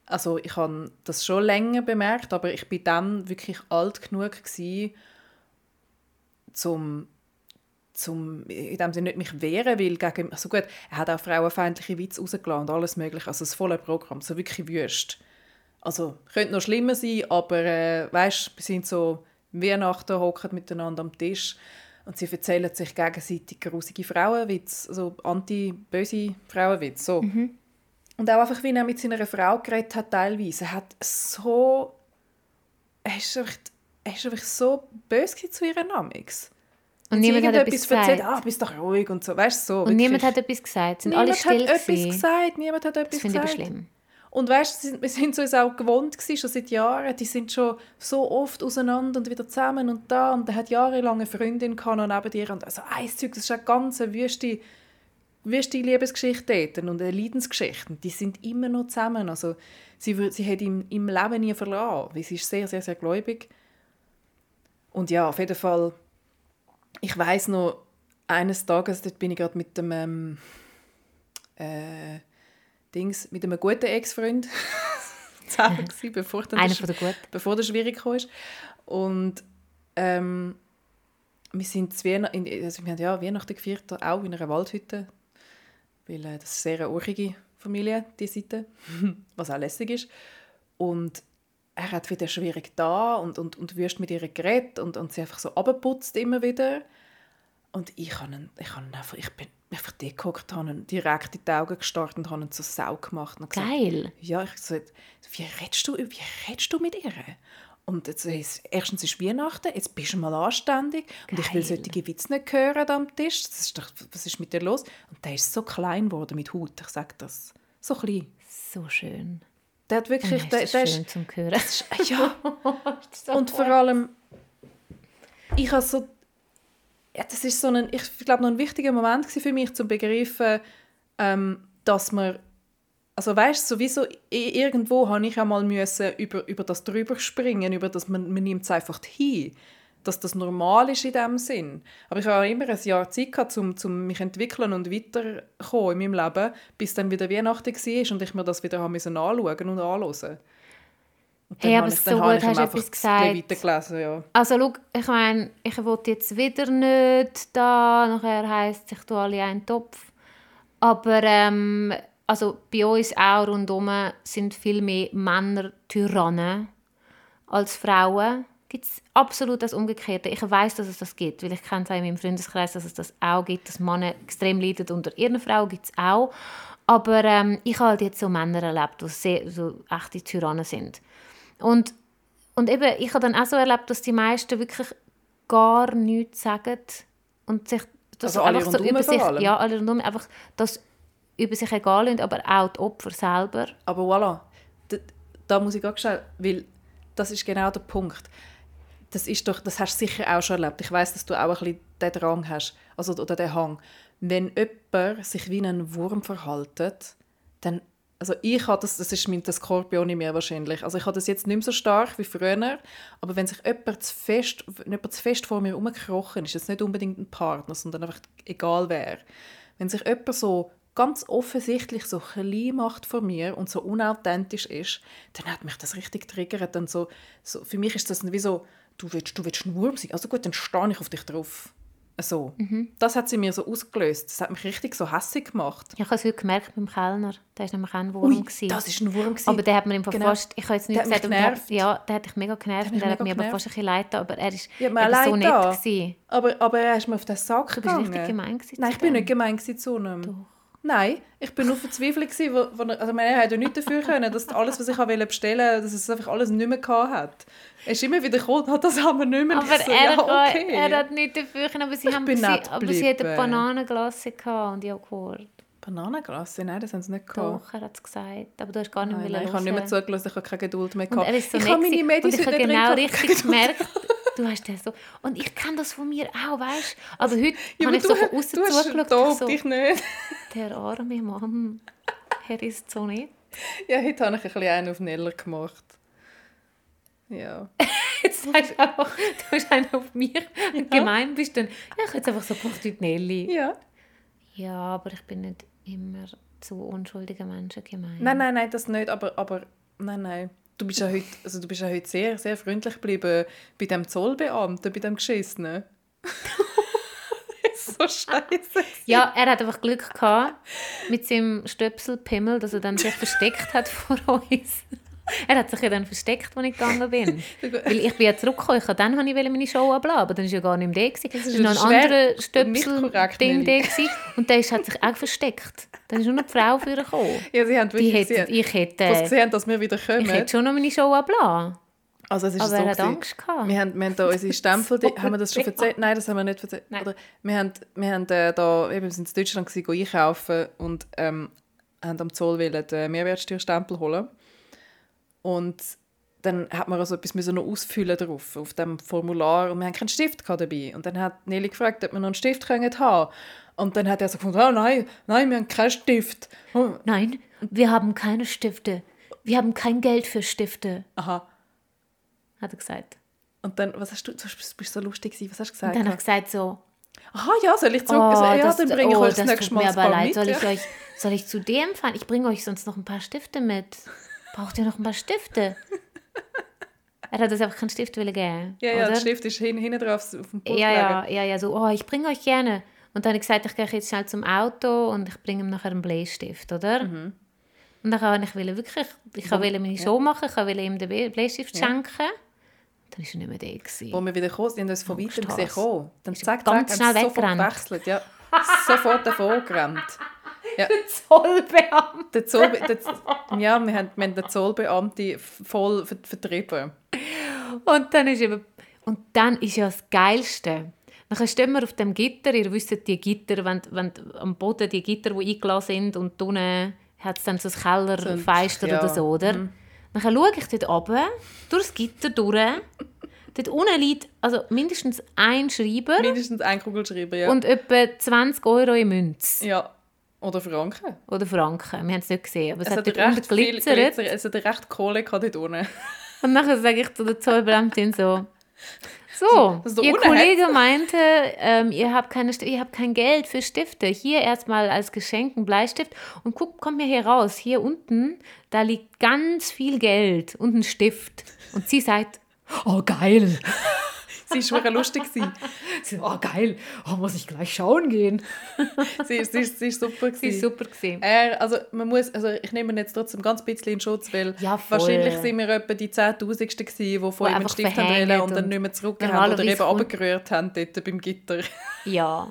also ich habe das schon länger bemerkt, aber ich bin dann wirklich alt genug gewesen, zum zum in dem Sinne nicht mich wehren, weil gegen, also gut, er hat auch frauenfeindliche Witze rausgelassen und alles mögliche, also das volle Programm, so wirklich wüst. Also, könnte noch schlimmer sein, aber äh, weißt, wir sind so Weihnachten, hocken miteinander am Tisch und sie erzählen sich gegenseitig grusige Frauenwitze, also anti-böse Frauenwitze, so. Und auch einfach, wie er mit seiner Frau geredet hat, teilweise, er hat so, er ist einfach, er ist einfach so böse zu ihren Namix. Und niemand hat etwas erzählt, gesagt. ah, bist doch ruhig und so, weißt du, so. Und niemand wirklich. hat etwas gesagt. Sind Niemand alle still hat etwas gewesen. gesagt, niemand hat etwas Das finde ich aber gesagt. schlimm. Und weißt, wir sind so uns auch gewohnt gewesen, schon seit Jahren. Die sind schon so oft auseinander und wieder zusammen und da. Und er hat jahrelang eine Freundin gehabt noch neben dir. Und also ein Zeug, das ist eine ganz wüste, wüste Liebesgeschichte und eine Leidensgeschichte. Und die sind immer noch zusammen. Also sie, sie hat ihn im Leben nie verlassen, weil sie ist sehr, sehr, sehr gläubig. Und ja, auf jeden Fall, ich weiß noch, eines Tages, dort bin ich gerade mit dem ähm, äh, Dings, mit einem guten Ex-Freund zusammen gewesen, bevor dann Einer der, von der bevor der schwierig kam. Und ähm, wir sind zu also wir haben ja Weihnachten gefeiert, auch in einer Waldhütte, weil äh, das ist eine sehr urige Familie, die Seite, was auch lässig ist. Und er hat wieder schwierig da und, und, und wüst mit ihr geredet und, und sie einfach so abgeputzt immer wieder. Und ich, habe ihn, ich, habe einfach, ich bin einfach dort habe ihn direkt in die Augen gestarrt und habe ihn zur Sau gemacht. Und gesagt, Geil. ja, ich so, wie redest du, wie redest du mit ihr? Und jetzt ist, erstens ist Weihnachten, jetzt bist du mal anständig und ich will Geil. solche Witze nicht hören am Tisch. Das ist doch, was ist mit dir los? Und der ist so klein geworden mit Haut, ich sage das. So klein. So schön. Der hat wirklich, Ja, der, ist der das ist, schön zum Hören. ja, Das ist so und vor allem, ich habe so, ja, das ist so ein, ich glaube, noch ein wichtiger Moment für mich, zum begreifen, ähm, dass man, also weißt, sowieso irgendwo habe ich einmal müssen über, über das drüber springen, über das man, man nimmt es einfach hin, dass das normal ist in dem Sinn. Aber ich habe immer ein Jahr Zeit gehabt, um, um mich entwickeln und weiterzukommen in meinem Leben, bis dann wieder Weihnachten war und ich mir das wieder haben müssen anschauen und anhören. Und dann Hey, aber ich- so gut ich hast du etwas gesagt. weitergelesen, ja. Also schau, ich meine, ich will jetzt wieder nicht da, nachher heisst sich du alle einen Topf. Aber ähm, also bei uns auch rundherum sind viel mehr Männer Tyrannen als Frauen. Gibt es absolut das Umgekehrte. Ich weiß, dass es das gibt, weil ich kenne es auch in meinem Freundeskreis, dass es das auch gibt, dass Männer extrem leiden unter ihren Frauen, gibt es auch. Aber ähm, ich habe halt jetzt so Männer erlebt, die sehr, so echte Tyrannen sind. Und und eben, ich habe dann auch so erlebt, dass die meisten wirklich gar nichts sagen und sich das Also einfach so über sich, ja, alle rundum, einfach das über sich egal sind, aber auch die Opfer selber. Aber voilà, da, da muss ich auch schnell, weil das ist genau der Punkt. Das ist doch, das hast du sicher auch schon erlebt. Ich weiß, dass du auch ein bisschen den Drang hast, also oder den Hang. Wenn jemand sich wie ein Wurm verhaltet, dann also ich habe das, das ist mein der Skorpion in mir wahrscheinlich. Also ich habe das jetzt nicht mehr so stark wie früher, aber wenn sich jemand zu fest, wenn jemand zu fest vor mir herumgekrochen ist, jetzt nicht unbedingt ein Partner, sondern einfach egal wer, wenn sich jemand so ganz offensichtlich so klein macht vor mir und so unauthentisch ist, dann hat mich das richtig triggert. Dann so, so, für mich ist das wie so, du willst, du willst ein sein. Also gut, dann stehe ich auf dich drauf. So. Das hat sie mir so ausgelöst. Das hat mich richtig so hässig gemacht. Ich habe es heute gemerkt beim Kellner, der war nämlich auch ein Wurm. Ui, gewesen. das ist ein Wurm. gewesen. aber der hat mir Fall Genau. fast, ich habe jetzt nicht Der hat mich gesagt, aber der, genervt. ja, der hat dich mega genervt hat mich der hat mega mir aber fast ein bisschen leid getan, aber er ist Ja, eben so nett gewesen. Aber, aber er ist mir auf den Sack Du bist gegangen. richtig gemein gewesen Nein, ich bin nicht gemein gewesen zu ihm. Nein, ich bin nur verzweifelt gewesen, wo, wo also ich meine, er hat ja nichts dafür können, dass alles, was ich wollte bestellen, dass es einfach alles nicht mehr gehabt hat. Er ist immer wieder gekommen und hat das aber nicht mehr. Und Aber ich so, er, ja, okay. er hat nicht dafür können, aber sie, haben, bin sie, aber sie hat eine. Bananenglasse gehabt und Joghurt. Bananenglasse? Nein, das haben sie nicht gehabt. Doch, er hat es gesagt. Aber du hast gar nicht Nein, mehr nein, ich habe nicht mehr zugelassen, ich habe keine Geduld mehr Und gehabt. er ist so ich habe meine Und ich habe nicht genau drin gehabt. richtig gemerkt, du hast das so. Und ich kenne das von mir auch, weißt du? Aber heute Ja, habe ich so du, von außen du hast zugeschaut da und so, dich nicht. Der arme Mann, er ist so nett. Ja, heute habe ich ein bisschen einen auf Neller gemacht. Ja. Jetzt sagst du einfach, du hast einen auf mich und gemein bist, dann, ja, ich habe jetzt einfach so gemacht wie Nelly. Ja. Ja, aber ich bin nicht immer zu unschuldigen Menschen gemein. Nein, nein, nein, das nicht, aber, aber nein, nein. Du bist ja heute, also du bist ja heute sehr, sehr freundlich geblieben bei dem Zollbeamten, bei dem Geschissenen. so scheiße. Ja, er hat einfach Glück gehabt mit seinem Stöpselpimmel, dass er dann sich versteckt hat vor uns. Er hat sich ja dann versteckt, als ich gegangen bin. Weil ich bin ja zurückgekommen. Ich- Dann wollte ich meine Show abladen, aber dann war ja gar nicht mehr da. ist war noch ein anderer Stöpsel-Ding da. Gewesen. Und der ist- hat sich auch versteckt. Dann ist nur noch die Frau für gekommen. Ja, sie haben Die wirklich hätte, gesehen, ich, hätte, sie gesehen dass wir wieder kommen. ich hätte schon noch meine Show abladen. Also es ist Aber so er hat. Angst gehabt. Wir haben, wir haben da unsere Stempel, die, haben wir das schon erzählt? Nein, das haben wir nicht erzählt. Nein. Oder, wir haben, wir haben äh, da, eben, wir sind in Deutschland gewesen, gehen einkaufen und ähm, haben am Zoll wollen den Mehrwertsteuerstempel holen. Und dann hat man also etwas müssen noch ausfüllen drauf, auf dem Formular und wir haben keinen Stift dabei. Und dann hat Nelly gefragt, ob wir noch einen Stift können haben Und dann hat er so gefunden, oh nein, nein, wir haben keinen Stift. Nein, wir haben keine Stifte. Wir haben kein Geld für Stifte, aha. Hat er gesagt. Und dann, was hast du, du bist so lustig gewesen, was hast du gesagt? Und dann habe ich gesagt so, Aha, ja, soll ich zurück? Oh, also, ja, das, dann bringe ich oh, euch das das nächste Mal mir aber leid. mit. Soll ich, ja. euch, soll ich zu dem fahren? Ich bringe euch sonst noch ein paar Stifte mit. Braucht ihr noch ein paar Stifte? er hat uns einfach keinen Stift wollen geben. Ja, ja, oder? der Stift ist hin, hinten drauf auf dem Pult ja, ja, ja, ja, so, oh, ich bringe euch gerne. Und dann habe ich gesagt, ich gehe jetzt schnell zum Auto und ich bringe ihm nachher einen Bleistift, oder? Mhm. Und dann wollte ich wirklich, ich wollte meine Show machen, ich wollte ihm den Bleistift schenken. Dann war er nicht mehr da. Gewesen. Wo wir wieder kommen, die haben uns von weitem gesehen. kommen. Dann zack, zack, ganz haben schnell sie sofort gewechselt. Ja. sofort davon gerannt. Zollbeamte. Der Zoll, der, ja, wir haben, wir haben den Zollbeamten voll ver- vertrieben. Und dann ist eben, und dann ist ja das Geilste. Dann stehen wir auf dem Gitter, ihr wisst die Gitter, wenn, wenn am Boden die Gitter, die eingelassen sind und unten hat es dann so ein Kellerfenster ja. oder so, oder? Dann schaue ich dort runter, durchs Gitter durch. Dort unten liegt also mindestens ein Schreiber Mindestens ein Kugelschreiber, ja. und etwa 20 Euro in Münze. ja. Oder Franken. Oder Franken. Wir haben es nicht gesehen, aber es, Es hat hat recht glitzert. Glitzer, es hat recht Kohle dort unten. Und nachher sage ich zu der Zollbeamtin so, so, du Ihr Kollege meinte, ähm, ihr, habt keine, ihr habt kein Geld für Stifte. Hier erstmal als Geschenk ein Bleistift. Und guck, kommt mir hier raus. Hier unten, da liegt ganz viel Geld und ein Stift. Und sie sagt, oh geil. Sie war wirklich lustig. gewesen. Sie, Oh geil, oh, muss ich gleich schauen gehen. Sie, sie, sie ist super. Sie ist gewesen. super gesehen. Er, also man muss, also ich nehme jetzt trotzdem ganz bisschen in Schutz, weil Ja, wahrscheinlich sind wir etwa die Zehntausendsten gewesen, die von Wo ihm einen Stift haben und dann nicht mehr zurückgegeben haben oder eben runtergerührt haben dort beim Gitter. Ja,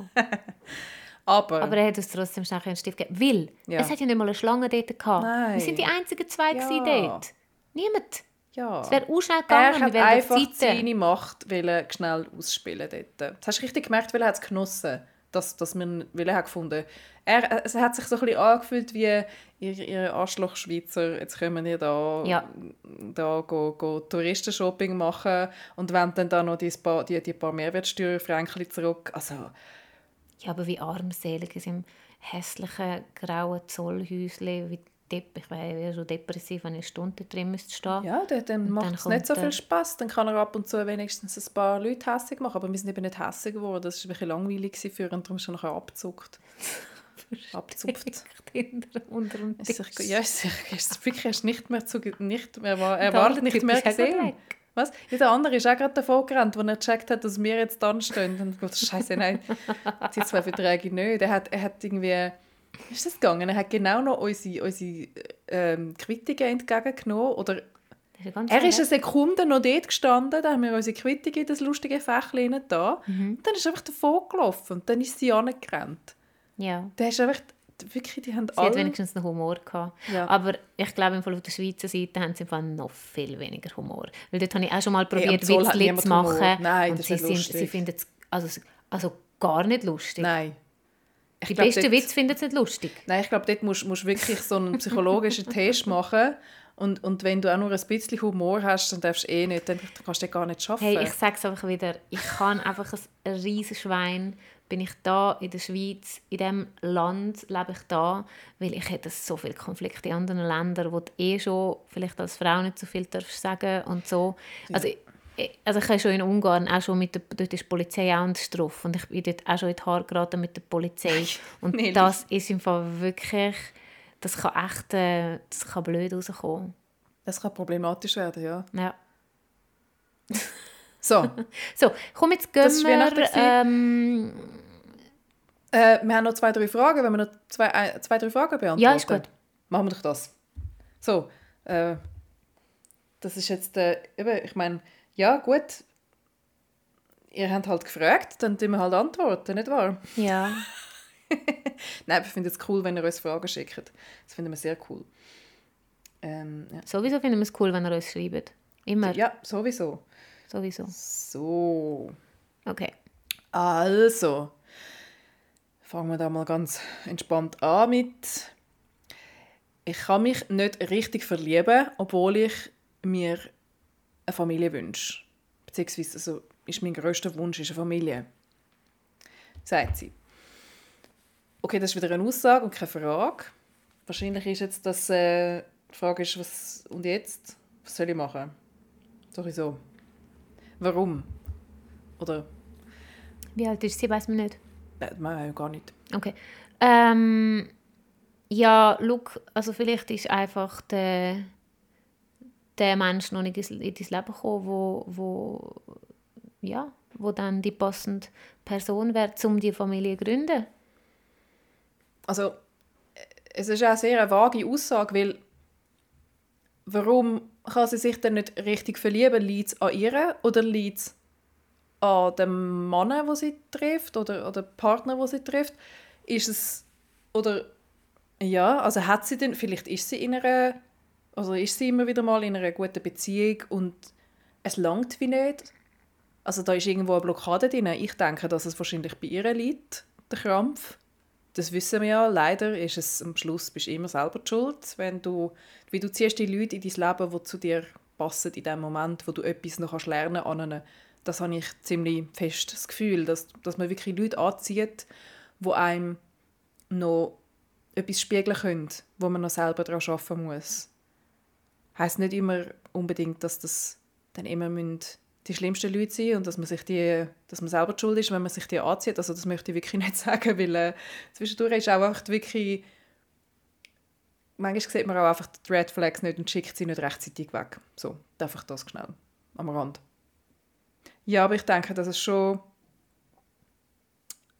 Aber, aber er hat uns trotzdem schnell einen Stift gegeben. Weil, Ja. es hat ja nicht mal eine Schlange dort gehabt. Nein. Wir sind die einzigen zwei Ja. gewesen dort. Niemand. Ja. Es wäre auch schnell er gegangen, hat wir wären einfach Seite. seine Macht wollen schnell ausspielen dort. Das hast du richtig gemerkt, weil er hat es genossen, dass, dass wir, weil er hat gefunden er, es hat sich so ein bisschen angefühlt wie ihr, ihr Arschloch-Schweizer, jetzt können wir da, Ja. da go, go Touristenshopping machen und wollen dann da noch die paar, die, die paar Mehrwertsteuerfränkchen zurück. Also, Ja, aber wie armselig ist im hässlichen grauen Zollhäuschen, wie Depp, ich wäre schon depressiv, wenn ich eine Stunde drin müsste stehen. ja, dann, dann macht es nicht so viel Spaß. Dann kann er ab und zu wenigstens ein paar Leute hässig machen. Aber wir sind eben nicht hässig geworden. Das war ein bisschen langweilig gewesen für ihn und darum ist er nachher abgezuckt. Abzupft. Unter dem Ist Tisch. sich, ja, ist ist wirklich erst nicht mehr, zu, nicht mehr war, er war nicht mehr ist gesehen. Was? Ja, der andere ist auch gerade davor gerannt, als er gecheckt hat, dass wir jetzt da stehen. Und ich dachte, Scheiße, nein, die zwei Verträge nicht. Er hat, er hat irgendwie, wie ist das gegangen? Er hat genau noch unsere, unsere ähm, Quittungen entgegengenommen. Oder ist er ist eine Sekunde noch dort gestanden, da haben wir unsere Quittung in das lustige Fächlein da. Mhm. Und dann ist er einfach davor gelaufen und dann ist sie angerannt. Ja. Der ist einfach, wirklich, die haben Sie hat alle... wenigstens einen Humor gehabt. Ja. Aber ich glaube, im Fall auf der Schweizer Seite haben sie im Fall noch viel weniger Humor. Weil dort habe ich auch schon mal probiert, hat Witzli zu machen. Nein, und das sie, ist sind, nicht lustig. sie finden es also, also gar nicht lustig. Nein. Ich Die glaub, besten dort- Witze finden sie nicht lustig. Nein, ich glaube, dort musst du wirklich so einen psychologischen Test machen. Und, und wenn du auch nur ein bisschen Humor hast, dann darfst du eh nicht, dann kannst du gar nicht schaffen. Hey, ich sage es einfach wieder, ich kann einfach ein riesiges Schwein, bin ich da in der Schweiz, in diesem Land lebe ich da, weil ich hätte so viele Konflikte in anderen Ländern, wo du eh schon vielleicht als Frau nicht so viel darfst sagen und so. Also, ich, also ich habe schon in Ungarn auch schon mit der, dort ist die Polizei auch drauf und ich bin dort auch schon in die Haare geraten mit der Polizei und Nelly. das ist im Fall wirklich, das kann echt, äh, das kann blöd rauskommen. das kann problematisch werden, ja. Ja. So, So, komm, jetzt gehen Das wir... Ähm, äh, wir haben noch zwei, drei Fragen. Wenn wir noch zwei, ein, zwei drei Fragen beantworten. Ja, ist gut. Machen wir doch das. So, äh, das ist jetzt, äh, ich meine, ja, gut. Ihr habt halt gefragt, dann tun wir halt antworten, nicht wahr? ja. Nein, ich finde es cool, wenn ihr uns Fragen schickt. Das finden wir sehr cool. Ähm, ja. Sowieso finden wir es cool, wenn ihr uns schreibt. Immer. ja, sowieso. Sowieso. So, Okay. also, fangen wir da mal ganz entspannt an mit. Ich kann mich nicht richtig verlieben, obwohl ich mir eine Familie wünsche. Beziehungsweise also, ist mein grösster Wunsch ist eine Familie. Sagt sie. Okay, das ist wieder eine Aussage und keine Frage. Wahrscheinlich ist jetzt das, äh, die Frage ist, was und jetzt? Was soll ich machen? Sowieso. Warum? Oder Wie alt ist sie, weiß man nicht. Nein, nein, gar nicht. Okay. Ähm, ja, look, also vielleicht ist einfach der, der Mensch noch nicht in dein Leben gekommen, wo, wo, ja, wo dann die passende Person wäre, um die Familie zu gründen. Also, es ist auch eine sehr vage Aussage, weil warum kann sie sich denn nicht richtig verlieben? Liegt es an ihr oder liegt es an dem Mann, den sie trifft oder, oder Partner, den sie trifft? Ist es, oder, ja, also hat sie denn, vielleicht ist sie in einer, also ist sie immer wieder mal in einer guten Beziehung und es langt wie nicht? Also da ist irgendwo eine Blockade drin. Ich denke, dass es wahrscheinlich bei ihr liegt, der Krampf das wissen wir ja, leider ist es am Schluss bist immer selber die schuld, wenn du, wie du ziehst die Leute in dein Leben, die zu dir passen in dem Moment, wo du etwas noch lernen kannst. Das habe ich ziemlich fest das Gefühl, dass, dass man wirklich Leute anzieht, die einem noch etwas spiegeln können, wo man noch selber daran arbeiten muss. Heißt nicht immer unbedingt, dass das dann immer die schlimmsten Leute sind und dass man sich die, dass man selber schuld ist, wenn man sich die anzieht. Also das möchte ich wirklich nicht sagen, weil äh, zwischendurch ist auch einfach wirklich manchmal sieht man auch einfach die Red Flags nicht und schickt sie nicht rechtzeitig weg. So, einfach das schnell am Rand. Ja, aber ich denke, dass es schon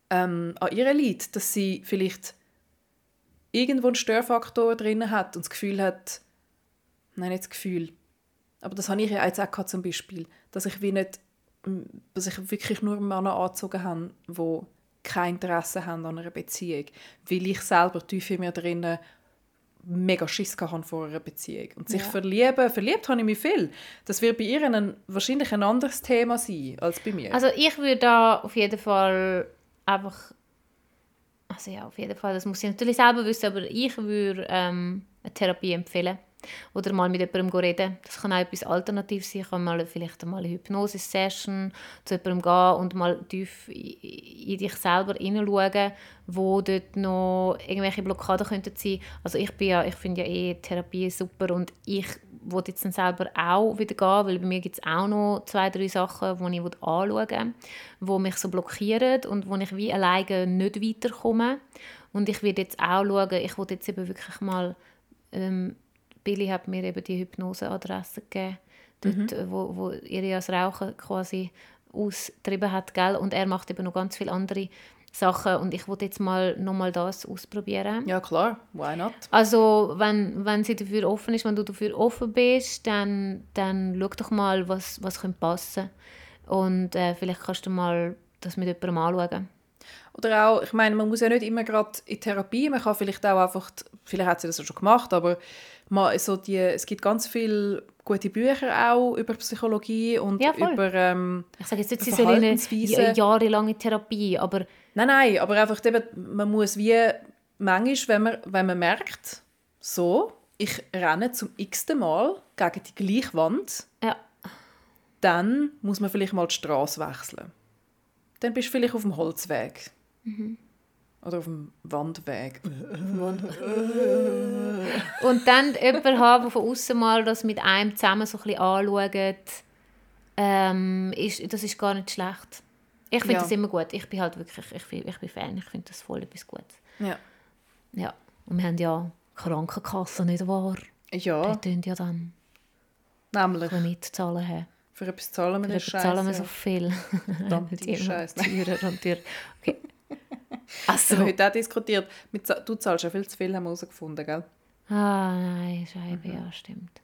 ähm, an ihr liegt, dass sie vielleicht irgendwo einen Störfaktor drin hat und das Gefühl hat, nein, nicht das Gefühl, aber das habe ich ja jetzt auch gehabt, zum Beispiel, dass ich wie nicht, dass ich wirklich nur Männer angezogen habe, die kein Interesse haben an einer Beziehung, weil ich selber tief in mir drinnen mega Schiss hatte vor einer Beziehung. Und sich ja. verlieben, verliebt habe ich mich viel. Das wird bei ihr ein, wahrscheinlich ein anderes Thema sein als bei mir. Also ich würde da auf jeden Fall einfach, also ja, auf jeden Fall, das muss ich natürlich selber wissen, aber ich würde ähm, eine Therapie empfehlen. Oder mal mit jemandem reden. Das kann auch etwas Alternatives sein. Ich kann mal vielleicht mal eine Hypnose-Session zu jemandem gehen und mal tief in dich selber hineinschauen, wo dort noch irgendwelche Blockaden könnten sein. Also ich ja, ich finde ja eh Therapie super und ich wollte jetzt dann selber auch wieder gehen, weil bei mir gibt es auch noch zwei, drei Sachen, die ich anschauen will, die mich so blockieren und wo ich wie alleine nicht weiterkomme. Und ich werde jetzt auch schauen, ich wollte jetzt eben wirklich mal ähm, Billy hat mir eben die Hypnoseadresse gegeben, dort, mhm. Wo, wo ihr das Rauchen quasi austrieben hat, gell? und er macht eben noch ganz viele andere Sachen und ich wollte jetzt mal nochmal das ausprobieren. Ja klar, why not? Also wenn, wenn sie dafür offen ist, wenn du dafür offen bist, dann, dann schau doch mal, was, was könnte passen und äh, vielleicht kannst du mal das mit jemandem anschauen. Oder auch, ich meine, man muss ja nicht immer gerade in Therapie, man kann vielleicht auch einfach, vielleicht hat sie das schon gemacht, aber mal so die, es gibt ganz viele gute Bücher auch über Psychologie und ja, über ähm, Ich sage jetzt nicht, sie sollen eine jahrelange Therapie, aber... Nein, nein, aber einfach eben, man muss wie manchmal, wenn man, wenn man merkt, so, ich renne zum x-ten Mal gegen die gleiche Wand, ja. dann muss man vielleicht mal die Straße wechseln. Dann bist du vielleicht auf dem Holzweg. Mhm. Oder auf dem Wandweg. und dann jemanden haben, der von außen mal das mit einem zusammen so ein bisschen anschaut, ähm, ist, das ist gar nicht schlecht. Ich finde ja. das immer gut. Ich bin halt wirklich, ich bin, ich bin Fan. Ich finde das voll etwas Gutes. Ja. Ja. Und wir haben ja Krankenkasse, nicht wahr? Ja. Die tun ja dann Nämlich. mitzahlen haben. Für etwas zahlen wir Für etwas zahlen wir so viel. Verdammte Scheiße. Teurer und teurer. Okay. Also. Wir haben heute auch diskutiert. Du zahlst ja viel zu viel, haben wir herausgefunden, gell? Ah, nein, Scheibe, mhm. ja, stimmt.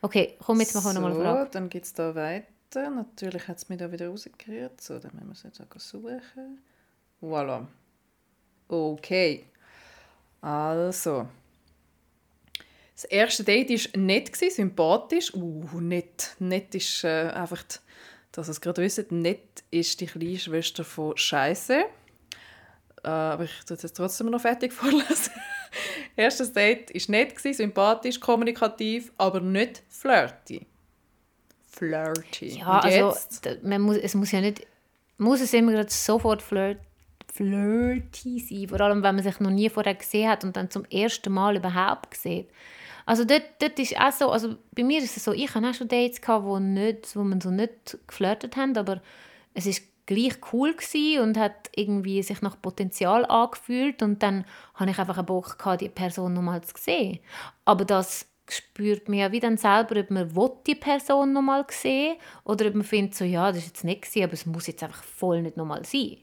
Okay, komm, jetzt machen wir so, nochmal eine Frage. dann geht es da weiter. Natürlich hat es mich da wieder rausgekriegt. So, dann müssen wir es jetzt auch suchen. Voilà. Okay. Also. Das erste Date war nett, sympathisch. Uh, nett. Nett ist äh, einfach, dass ihr es gerade wisst, nett ist die kleine Schwester von Scheiße. Äh, aber ich tue es jetzt trotzdem noch fertig vorlesen. Erstes Date war nett, sympathisch, kommunikativ, aber nicht flirty. Flirty. Ja, also man muss, es muss ja nicht, muss es immer gerade sofort flirt, flirty sein, vor allem wenn man sich noch nie vorher gesehen hat und dann zum ersten Mal überhaupt sieht. Also dort, dort ist auch so, also bei mir ist es so, ich hatte auch schon Dates, gehabt, wo, nicht, wo man so nicht geflirtet haben, aber es ist gleich cool und hat irgendwie sich nach Potenzial angefühlt und dann habe ich einfach einen Bock gehabt, die Person nochmal zu sehen. Aber das spürt man ja wie dann selber, ob man die Person nochmal sehen oder ob man findet, so, ja, das ist jetzt nicht gewesen, aber es muss jetzt einfach voll nicht nochmal sein.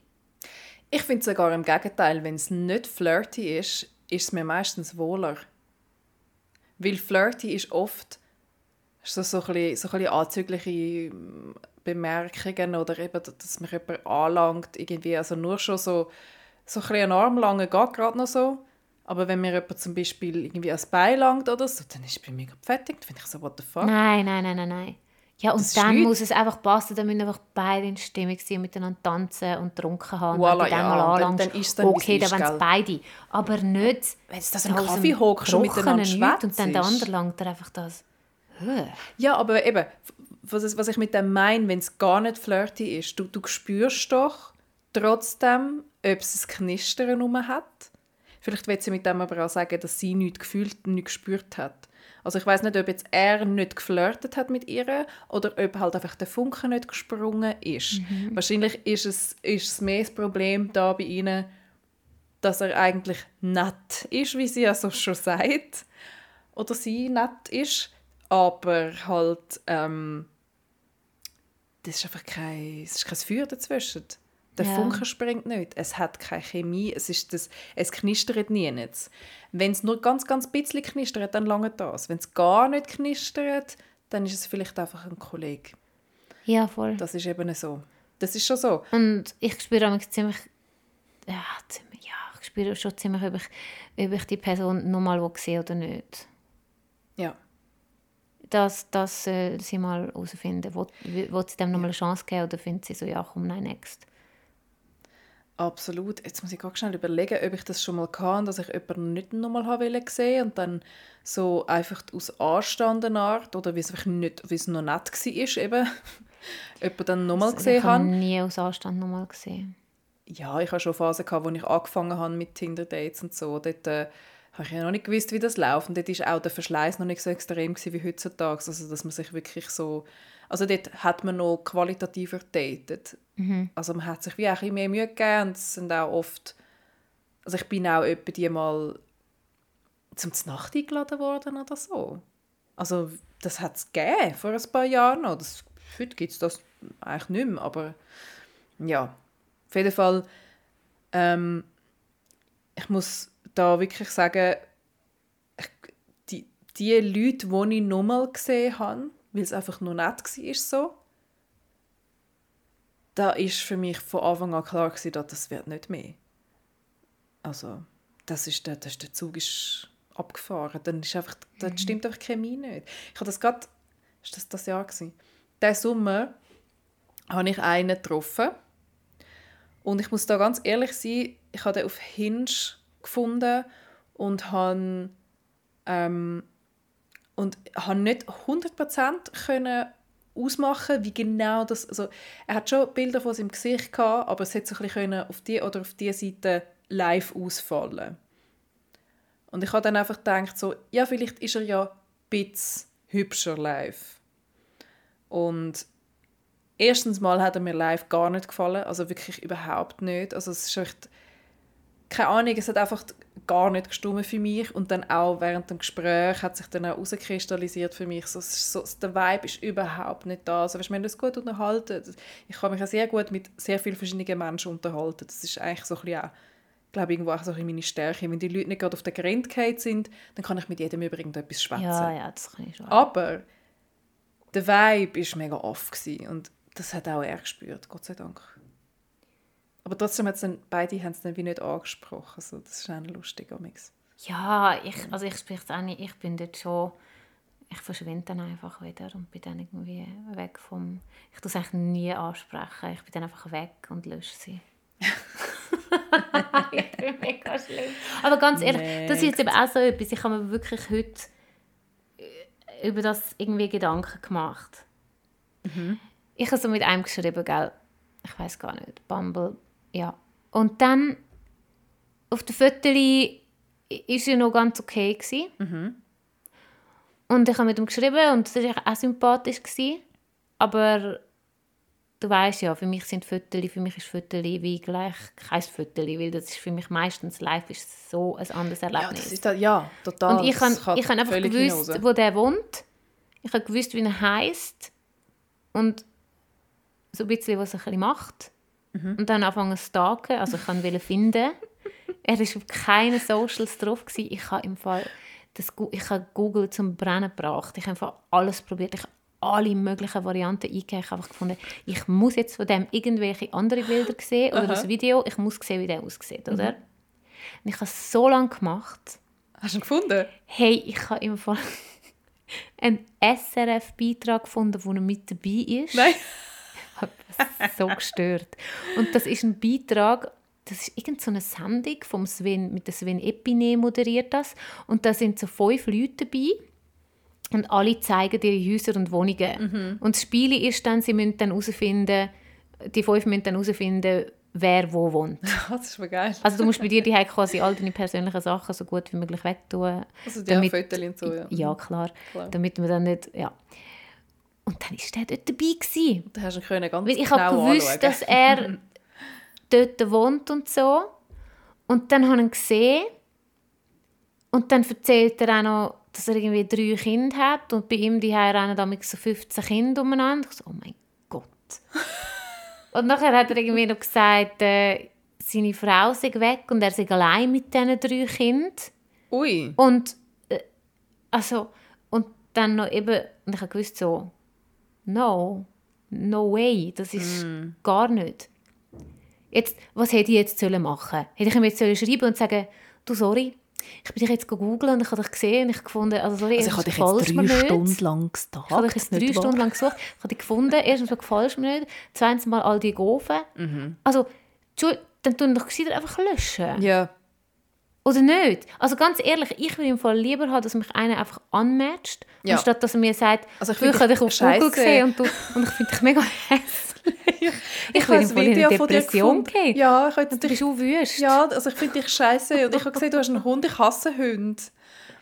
Ich finde sogar im Gegenteil, wenn es nicht flirty ist, ist es mir meistens wohler. Weil flirty ist oft so, so, ein bisschen, so ein bisschen anzügliche Bemerkungen oder eben, dass mich jemand anlangt, irgendwie, also nur schon so, so ein bisschen Arm lange geht gerade noch so, aber wenn mir jemand zum Beispiel irgendwie als Bein langt oder so, dann ist es bei mir fertig, dann finde ich so, what the fuck. Nein, nein, nein, nein, nein. Ja, und Das dann muss es einfach passen, dann müssen einfach beide in Stimmung sein, miteinander tanzen und trunken haben. Voilà, und du ja, dann mal und dann- anlangst, dann ist es dann, es okay, dann wollen es beide. Aber nicht, Wenn sie das im Kaffee hocken und miteinander nichts und dann der andere langt er einfach das. Ja, aber eben, was, was ich mit dem meine, wenn es gar nicht flirty ist, du, du spürst doch trotzdem, ob es ein Knistern rum hat. Vielleicht will sie mit dem aber auch sagen, dass sie nichts gefühlt, nichts gespürt hat. Also ich weiß nicht, ob jetzt er nicht geflirtet hat mit ihr oder ob halt einfach der Funke nicht gesprungen ist. Wahrscheinlich ist es, ist es mehr das Problem da bei ihnen, dass er eigentlich nett ist, wie sie ja so schon sagt. Oder sie nett ist. Aber halt, ähm, das ist einfach kein, es ist kein Feuer dazwischen. Der Ja. Funke springt nicht. Es hat keine Chemie. Es, ist das, es knistert nie. Wenn es nur ganz, ganz bisschen knistert, dann lange das. Wenn es gar nicht knistert, dann ist es vielleicht einfach ein Kollege. Ja, voll. Das ist eben so. Das ist schon so. Und ich spüre manchmal ziemlich, ja, ziemlich, ja, ich spüre schon ziemlich, ob ich, ob ich die Person nochmal sehe oder nicht. Ja. Das, das soll sie mal herausfinden. Will, will sie dem nochmal eine Chance geben oder findet sie so, ja, komm, nein, next. Absolut. Jetzt muss ich ganz schnell überlegen, ob ich das schon mal hatte, dass ich jemanden nicht nochmal habe sehen und dann so einfach aus Anstand eine Art oder wie es nicht, wie es noch nett war, eben, jemanden dann nochmal ich gesehen habe habe. nie aus Anstand nochmal gesehen. Ja, ich hatte schon Phasen, gehabt, wo ich angefangen habe mit Tinder-Dates und so. Dort äh, habe ich ja noch nicht gewusst, wie das läuft. Und dort war auch der Verschleiß noch nicht so extrem wie heutzutage. Also, dass man sich wirklich so... Also dort hat man noch qualitativer datet. Also man hat sich wie auch ein bisschen mehr Mühe gegeben und es sind auch oft... Also ich bin auch etwa die mal zum Nacht eingeladen worden oder so. Also das hat es gegeben vor ein paar Jahren noch. Das, heute gibt es das eigentlich nicht mehr, aber ja, auf jeden Fall, ähm, ich muss da wirklich sagen, ich, die, die Leute, die ich nochmal gesehen habe, weil es einfach nur nett war, so, da ist für mich von Anfang an klar gewesen, dass das wird nicht mehr. Also, das ist der, das ist der Zug ist abgefahren. Dann ist einfach, dann stimmt einfach die Chemie nicht. Ich habe das gerade, ist das das Jahr gewesen? Diesen Sommer habe ich einen getroffen und ich muss da ganz ehrlich sein, ich habe den auf Hinge gefunden und habe, ähm, und habe nicht 100% können ausmachen, wie genau das, also er hat schon Bilder von seinem Gesicht gehabt, aber es hätte so auf die oder auf die Seite live ausfallen. Und ich habe dann einfach gedacht, so, ja, vielleicht ist er ja ein bisschen hübscher live. Und erstens mal hat er mir live gar nicht gefallen, also wirklich überhaupt nicht. Also es ist echt, keine Ahnung, es hat einfach gar nicht gestimmt für mich und dann auch während dem Gespräch hat sich dann auch herauskristallisiert für mich, so, so, der Vibe ist überhaupt nicht da. Also, weißt, wir haben uns gut unterhalten. Ich kann mich auch sehr gut mit sehr vielen verschiedenen Menschen unterhalten. Das ist eigentlich so ein bisschen auch, glaube ich, irgendwo auch so ein meine Stärke. Wenn die Leute nicht gerade auf der Grenze sind, dann kann ich mit jedem über irgendetwas schwätzen. Ja, ja, das kann ich schon. Aber der Vibe war mega off gewesen und das hat auch er gespürt, Gott sei Dank. Aber trotzdem hat's dann, beide haben es dann wie nicht angesprochen. Also, das ist auch lustig. Amix. Ja, ich, also ich spreche es auch nicht. Ich bin dort schon... Ich verschwinde dann einfach wieder und bin dann irgendwie weg vom... Ich tue es eigentlich nie ansprechen. Ich bin dann einfach weg und lösche sie. ich bin mega schlimm. Aber ganz ehrlich, das ist jetzt eben auch so etwas. Ich habe mir wirklich heute äh, über das irgendwie Gedanken gemacht. Ich habe so mit einem geschrieben, gell? Ich weiß gar nicht. Bumble, ja. Und dann auf der Fotos ist er noch ganz okay gewesen. Und ich habe mit ihm geschrieben und das war auch sympathisch gewesen. Aber du weißt ja, für mich sind Fotos, für mich ist Fotos wie gleich kein Fotos, weil das ist für mich meistens live ist so ein anderes Ja, Erlebnis. das ist da, ja, total. Und ich Das habe ich hab einfach gewusst, hinaus. wo der wohnt. Ich habe gewusst, wie er heißt und so ein bisschen, was er macht. Mhm. Und dann anfangen zu stalken. Also ich wollte ihn finden. er war auf keinen Socials drauf. Gewesen. Ich habe im Fall das, ich habe Google zum Brennen gebracht. Ich habe einfach alles probiert. Ich habe alle möglichen Varianten eingegeben. Ich habe einfach gefunden, ich muss jetzt von dem irgendwelche andere Bilder sehen oder das Video. Ich muss sehen, wie der aussieht, Mhm. oder? Und ich habe es so lange gemacht. Hast du ihn gefunden? Hey, ich habe im Fall... einen SRF-Beitrag gefunden, wo er mit dabei ist. Nein. so gestört. Und das ist ein Beitrag, das ist irgendeine so Sendung vom Sven, mit Sven Epine moderiert das. Und da sind so fünf Leute dabei. Und alle zeigen ihre Häuser und Wohnungen. Und das Spiel ist dann, sie müssen dann herausfinden, die fünf müssen dann herausfinden, wer wo wohnt. das ist mir geil. Also du musst bei dir die quasi all deine persönlichen Sachen so gut wie möglich wegtun. Also die damit- Fotos und so, ja. Ja, klar. Klar. Damit man dann nicht, ja. Und dann ist der dort dabei gewesen. Da hast du können ganz Weil ich genau habe gewusst, anschauen. dass er dort wohnt und so. Und dann habe ich ihn gesehen. Und dann erzählt er auch noch, dass er irgendwie drei Kinder hat. Und bei ihm die rennen damit so 15 Kinder umeinander. Ich so, oh mein Gott. und nachher hat er irgendwie noch gesagt, äh, seine Frau sei weg und er sei allein mit diesen drei Kindern. Ui. Und äh, also und dann noch eben und ich habe gewusst so no no way das ist gar nicht jetzt was hätte ich jetzt sollen machen hätte ich ihm jetzt sollen schreiben und sagen du sorry ich bin dich jetzt googeln und ich habe dich gesehen und ich habe gefunden also sorry Also ich habe dich jetzt drei nicht. Stunden lang gestalkt. Ich habe dich jetzt drei nicht wahr? Stunden lang gesucht. Ich habe dich gefunden. Erstens mal gefällst mir nicht. Zweitens mal all die Gofen. Mhm. Also, dann tun doch einfach löschen. Ja. Oder nicht? Also ganz ehrlich, ich würde im Fall lieber haben, dass mich einer einfach unmatcht, Ja. anstatt dass er mir sagt, Also ich «Du, ich habe dich auf dich Google scheisse.» gesehen und, du, und ich finde dich mega hässlich. ich habe würde im Fall in eine Depression gehen. Ja, ich jetzt Und du bist. Ja, also ich finde dich scheiße und ich habe gesehen, du hast einen Hund, ich hasse Hunde.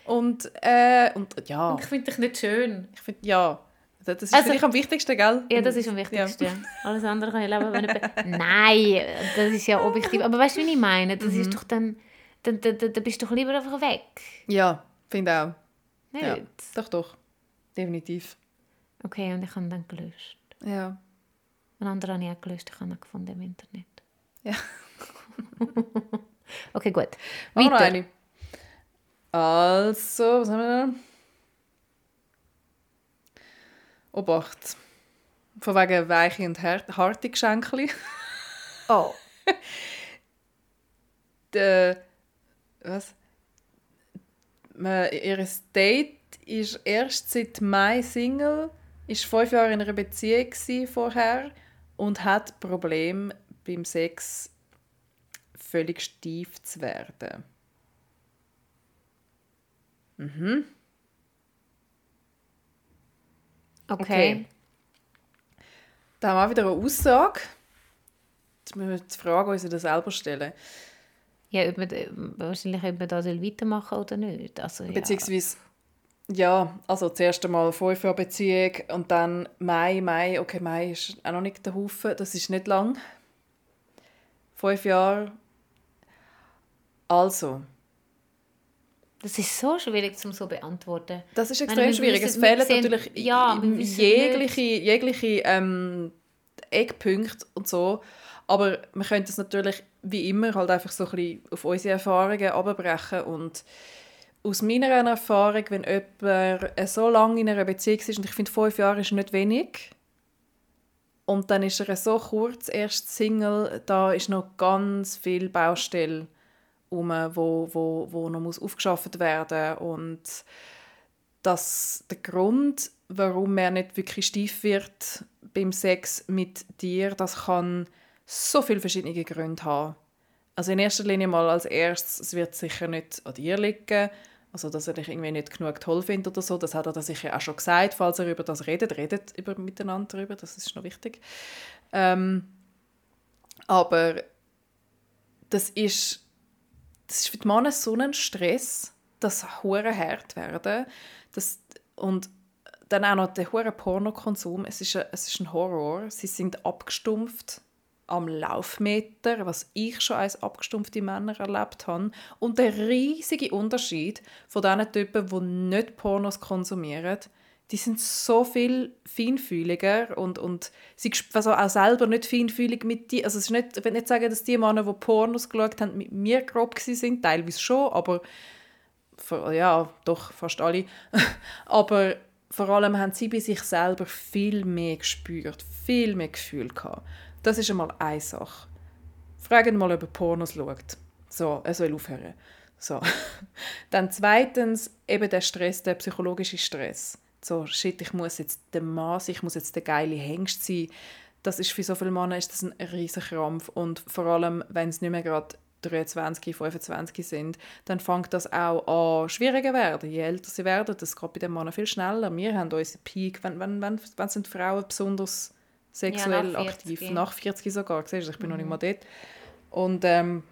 Und, äh, und ja, Ich finde dich nicht schön. ich finde, ja, das ist Also- für dich am wichtigsten, gell? Ja, das ist am wichtigsten. Alles andere kann ich leben, wenn ich... Nein, das ist ja objektiv. Aber weißt du, wie ich meine? Das Mhm. ist doch dann... Dann, dann, dann dann bist du doch lieber einfach weg. Ja, finde auch. Nicht? Ja, doch, doch. Definitiv. Okay, und ich habe dann gelöscht. Ja. Anderer habe ich auch gelöscht. Ich habe ihn gefunden im Internet. Ja. Okay, gut. Noch Weiter. eine. Also, was haben wir da? Obacht. Von wegen weiche und har- harte Geschenke. Oh. Der, was? Ihr Date ist erst seit Mai Single, ist fünf Jahre in einer Beziehung vorher und hat Probleme beim Sex völlig steif zu werden. Okay. Okay. Da haben wir wieder eine Aussage. Jetzt müssen wir die Frage uns selber stellen. Ja, ob man, wahrscheinlich, ob man da soll weitermachen oder nicht. Also, ja. Beziehungsweise, ja, also zuerst einmal fünf Jahre Beziehung und dann Mai, Mai, okay, Mai ist auch noch nicht der Haufen, das ist nicht lang. Fünf Jahre. Also, Das ist so schwierig zum so beantworten. das ist extrem meine, schwierig. Es wissen- wir fehlen sehen- natürlich ja, jegliche, jegliche ähm, Eckpunkte und so. Aber wir können das natürlich wie immer halt einfach so ein bisschen auf unsere Erfahrungen abbrechen und aus meiner Erfahrung, wenn jemand so lange in einer Beziehung ist, und ich finde, fünf Jahre ist nicht wenig, und dann ist er so kurz erst Single, da ist noch ganz viel Baustelle rum, wo, wo, wo noch muss aufgeschafft werden. Und dass der Grund, warum er nicht wirklich steif wird beim Sex mit dir, das kann so viele verschiedene Gründe haben. Also in erster Linie mal als erstes, es wird sicher nicht an dir liegen, also dass er dich irgendwie nicht genug toll findet oder so, das hat er sicher auch schon gesagt, falls er über das redet, redet über miteinander darüber, das ist noch wichtig. Ähm, aber das ist, das ist für die Männer so ein Stress, dass hure hart werden, das, und dann auch noch der hure Pornokonsum, es ist, ein, es ist ein Horror, sie sind abgestumpft am Laufmeter, was ich schon als abgestumpfte Männer erlebt habe. Und der riesige Unterschied von diesen Typen, die nicht Pornos konsumieren, die sind so viel feinfühliger und, und sie also auch selber nicht feinfühlig mit dir. Also es ist nicht, ich will nicht sagen, dass die Männer, die Pornos geschaut haben, mit mir grob sind, teilweise schon, aber vor- ja, doch, fast alle. aber vor allem haben sie bei sich selber viel mehr gespürt, viel mehr Gefühl gehabt. Das ist einmal eine Sache. Fragt ihn mal, ob er Pornos schaut. So, er soll aufhören. So. Dann zweitens eben der Stress, der psychologische Stress. So, shit, ich muss jetzt der Mann ich muss jetzt der geile Hengst sein. Das ist für so viele Männer ist das ein riesiger Krampf. Und vor allem, wenn es nicht mehr gerade 23, 25 sind, dann fängt das auch an schwieriger werden. Je älter sie werden, das geht bei den Männern viel schneller. Wir haben unseren Peak, wenn, wenn, wenn, wenn sind Frauen besonders sexuell nach aktiv, 40. nach 40 sogar, siehst du, ich bin noch nicht mal dort. Und, ähm,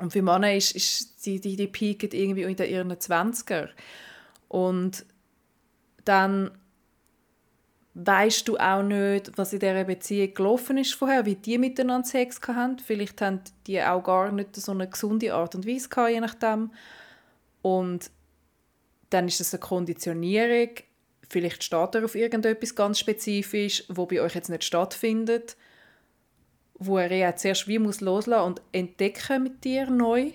und für Männer ist, ist die, die, die peaken irgendwie in den ihren 20er. Und dann weißt du auch nicht, was in dieser Beziehung gelaufen ist vorher, wie die miteinander Sex hatten. Vielleicht haben die auch gar nicht so eine gesunde Art und Weise gehabt, je nachdem. Und dann ist es eine Konditionierung. Vielleicht steht er auf irgendetwas ganz spezifisch, wo bei euch jetzt nicht stattfindet, wo er ja zuerst wie muss loslassen und entdecken mit dir neu.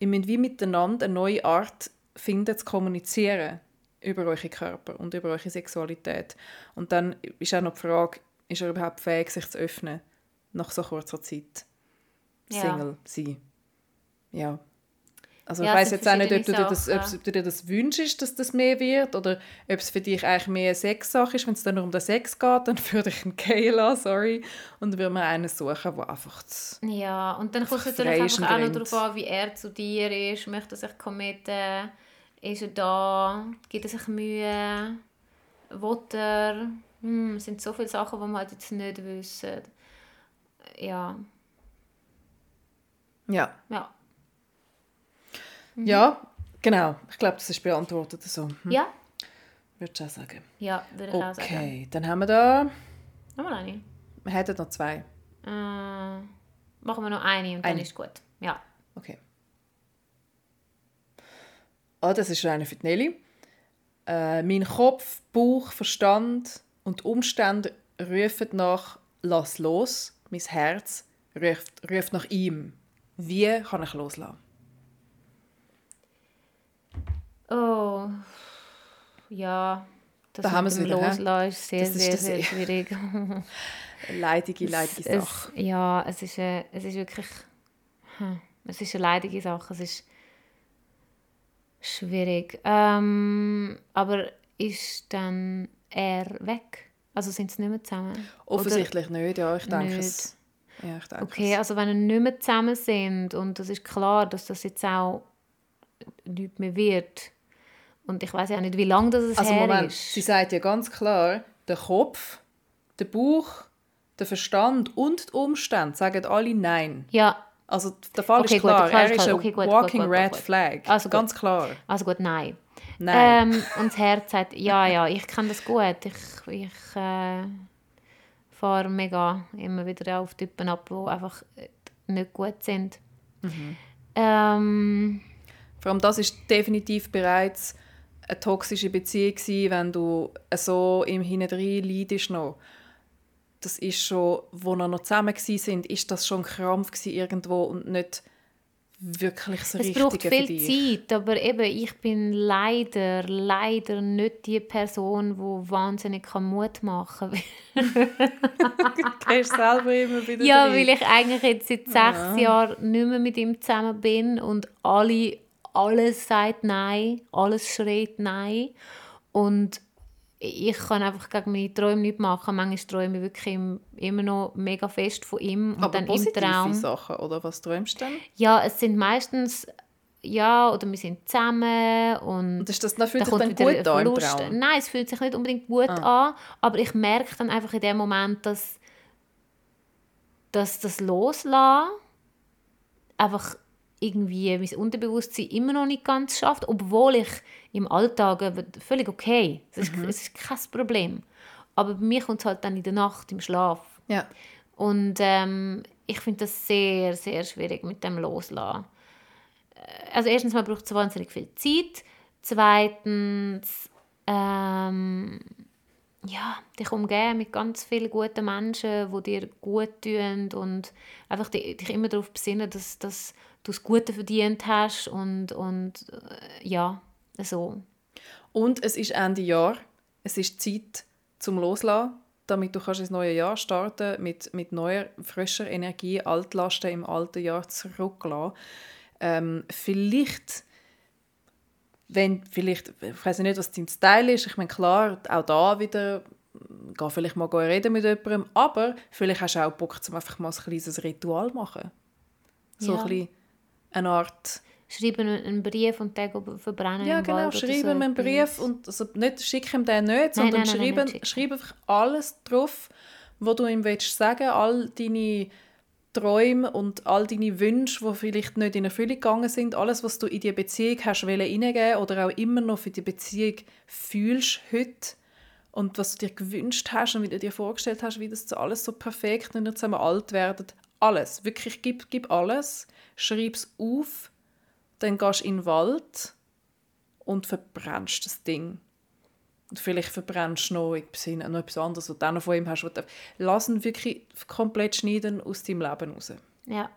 Ihr müsst wie miteinander eine neue Art finden zu kommunizieren über eure Körper und über eure Sexualität. Und dann ist auch noch die Frage, ist er überhaupt fähig, sich zu öffnen nach so kurzer Zeit? Ja. Single sein. Ja. Also Ja, ich weiß jetzt auch nicht, ob du, dir das, ob, du dir das wünschst, dass das mehr wird oder ob es für dich eigentlich mehr eine Sexsache ist. Wenn es dann nur um den Sex geht, dann würde ich einen lassen, sorry. Und dann würde man einen suchen, der einfach zu Ja, und dann kommt es Einfach natürlich einfach auch noch darauf an, wie er zu dir ist. Möchte er sich committen? Ist er da? Gibt er sich Mühe? Will er? Hm, es sind so viele Sachen, die wir halt jetzt nicht wissen. Ja, Ja. ja. Ja, genau. Ich glaube, das ist beantwortet so. Hm, Ja, Würdest du auch sagen. ja, würde ich auch sagen. Okay, dann haben wir da... Nochmal eine. Wir hätten noch zwei. Äh, machen wir noch eine und dann Eine. ist gut. Ja. Okay. Ah, das ist schon eine für die Nelly. Äh, mein Kopf, Bauch, Verstand und Umstände rufen nach «Lass los». Mein Herz ruft, ruft nach ihm. Wie kann ich loslassen? Oh, ja. Das Da haben dem wieder? Loslassen ist sehr, Das ist sehr, das sehr eh. schwierig. Leidige, leidige es, Sache. Es, ja, es ist, äh, es ist wirklich... Hm, es ist eine leidige Sache. Es ist schwierig. Ähm, aber ist dann er weg? Also sind sie nicht mehr zusammen? Offensichtlich nicht, ja. Ich denke nicht? es. Ja, ich denke Okay, es. also wenn sie nicht mehr zusammen sind und es ist klar, dass das jetzt auch nicht mehr wird und ich weiß ja auch nicht, wie lange das es Also her Moment, ist. sie sagt ja ganz klar, der Kopf, der Bauch, der Verstand und die Umstände sagen alle Nein. Ja, Also der Fall Okay, ist gut, klar, der Fall er ist klar. ein Okay, gut, gut, walking gut, gut, red gut. flag. Also gut. ganz klar. also gut, nein. Nein. Ähm, und das Herz sagt, ja, ja, ich kenne das gut. Ich, ich äh, fahre mega immer wieder auf Typen ab, die einfach nicht gut sind. Mhm. Ähm, Vor allem das ist definitiv bereits eine toxische Beziehung gewesen, wenn du so im Hinterdrein leidest noch. Das ist schon, wo wir noch zusammen waren, sind, ist das schon ein Krampf irgendwo und nicht wirklich so es Richtige braucht viel. Zeit, aber eben, ich bin leider, leider nicht die Person, die wahnsinnig Mut machen kann. Du gehst selber immer wieder Ja, rein. weil ich eigentlich jetzt seit sechs Jahren nicht mehr mit ihm zusammen bin und alle, alles sagt Nein, alles schreit Nein. Und ich kann einfach gegen meine Träume nicht machen. Manchmal träume ich wirklich im- immer noch mega fest von ihm. Und Aber dann im positive Traum. Sachen, oder? Was träumst du denn? Ja, es sind meistens ja, oder wir sind zusammen und Und ist das, dann fühlt da sich dann gut an im. Traum? Nein, es fühlt sich nicht unbedingt gut Ah. an, aber ich merke dann einfach in dem Moment, dass, dass das Loslassen einfach irgendwie mein Unterbewusstsein immer noch nicht ganz schafft, obwohl ich im Alltag völlig okay, es ist, es ist kein Problem. Aber bei mir kommt es halt dann in der Nacht, im Schlaf. Ja. Und ähm, ich finde das sehr, sehr schwierig mit dem Loslassen. Äh, Also erstens mal braucht es wahnsinnig viel Zeit. Zweitens, ähm, ja, dich umgeben mit ganz vielen guten Menschen, die dir gut tun und einfach di- dich immer darauf besinnen, dass, dass du das Gute verdient hast und, und äh, ja, so. Und es ist Ende Jahr. Es ist Zeit zum Loslassen, damit du kannst ins neue Jahr starten mit, mit neuer, frischer Energie, Altlasten im alten Jahr zurücklassen. ähm, vielleicht, wenn, vielleicht, ich weiß nicht, was dein Style ist, ich meine, klar, auch da wieder, geh vielleicht mal reden mit jemandem, aber vielleicht hast du auch Bock, um einfach mal ein kleines Ritual zu machen. So Ja. ein bisschen eine Art... Schreiben einen Brief und den verbrennen Ja, genau. Wald oder Schreib so einen. Brief und also nicht, schick ihm den nicht, Nein, sondern nein, nein, schreib, nein, nicht schreib einfach alles drauf, was du ihm willst sagen all deine Träume und all deine Wünsche, die vielleicht nicht in Erfüllung gegangen sind, alles, was du in die Beziehung hast wollen reingeben oder auch immer noch für die Beziehung fühlst heute und was du dir gewünscht hast und wie du dir vorgestellt hast, wie das alles so perfekt und zusammen alt werden. Alles. Wirklich, gib, gib alles. Schreib es auf. Dann gehst du in den Wald und verbrennst das Ding. Vielleicht verbrennst du noch, etwas hin- noch etwas anderes, was du dann von ihm hast. du- Lass ihn wirklich komplett schneiden aus deinem Leben raus. Ja,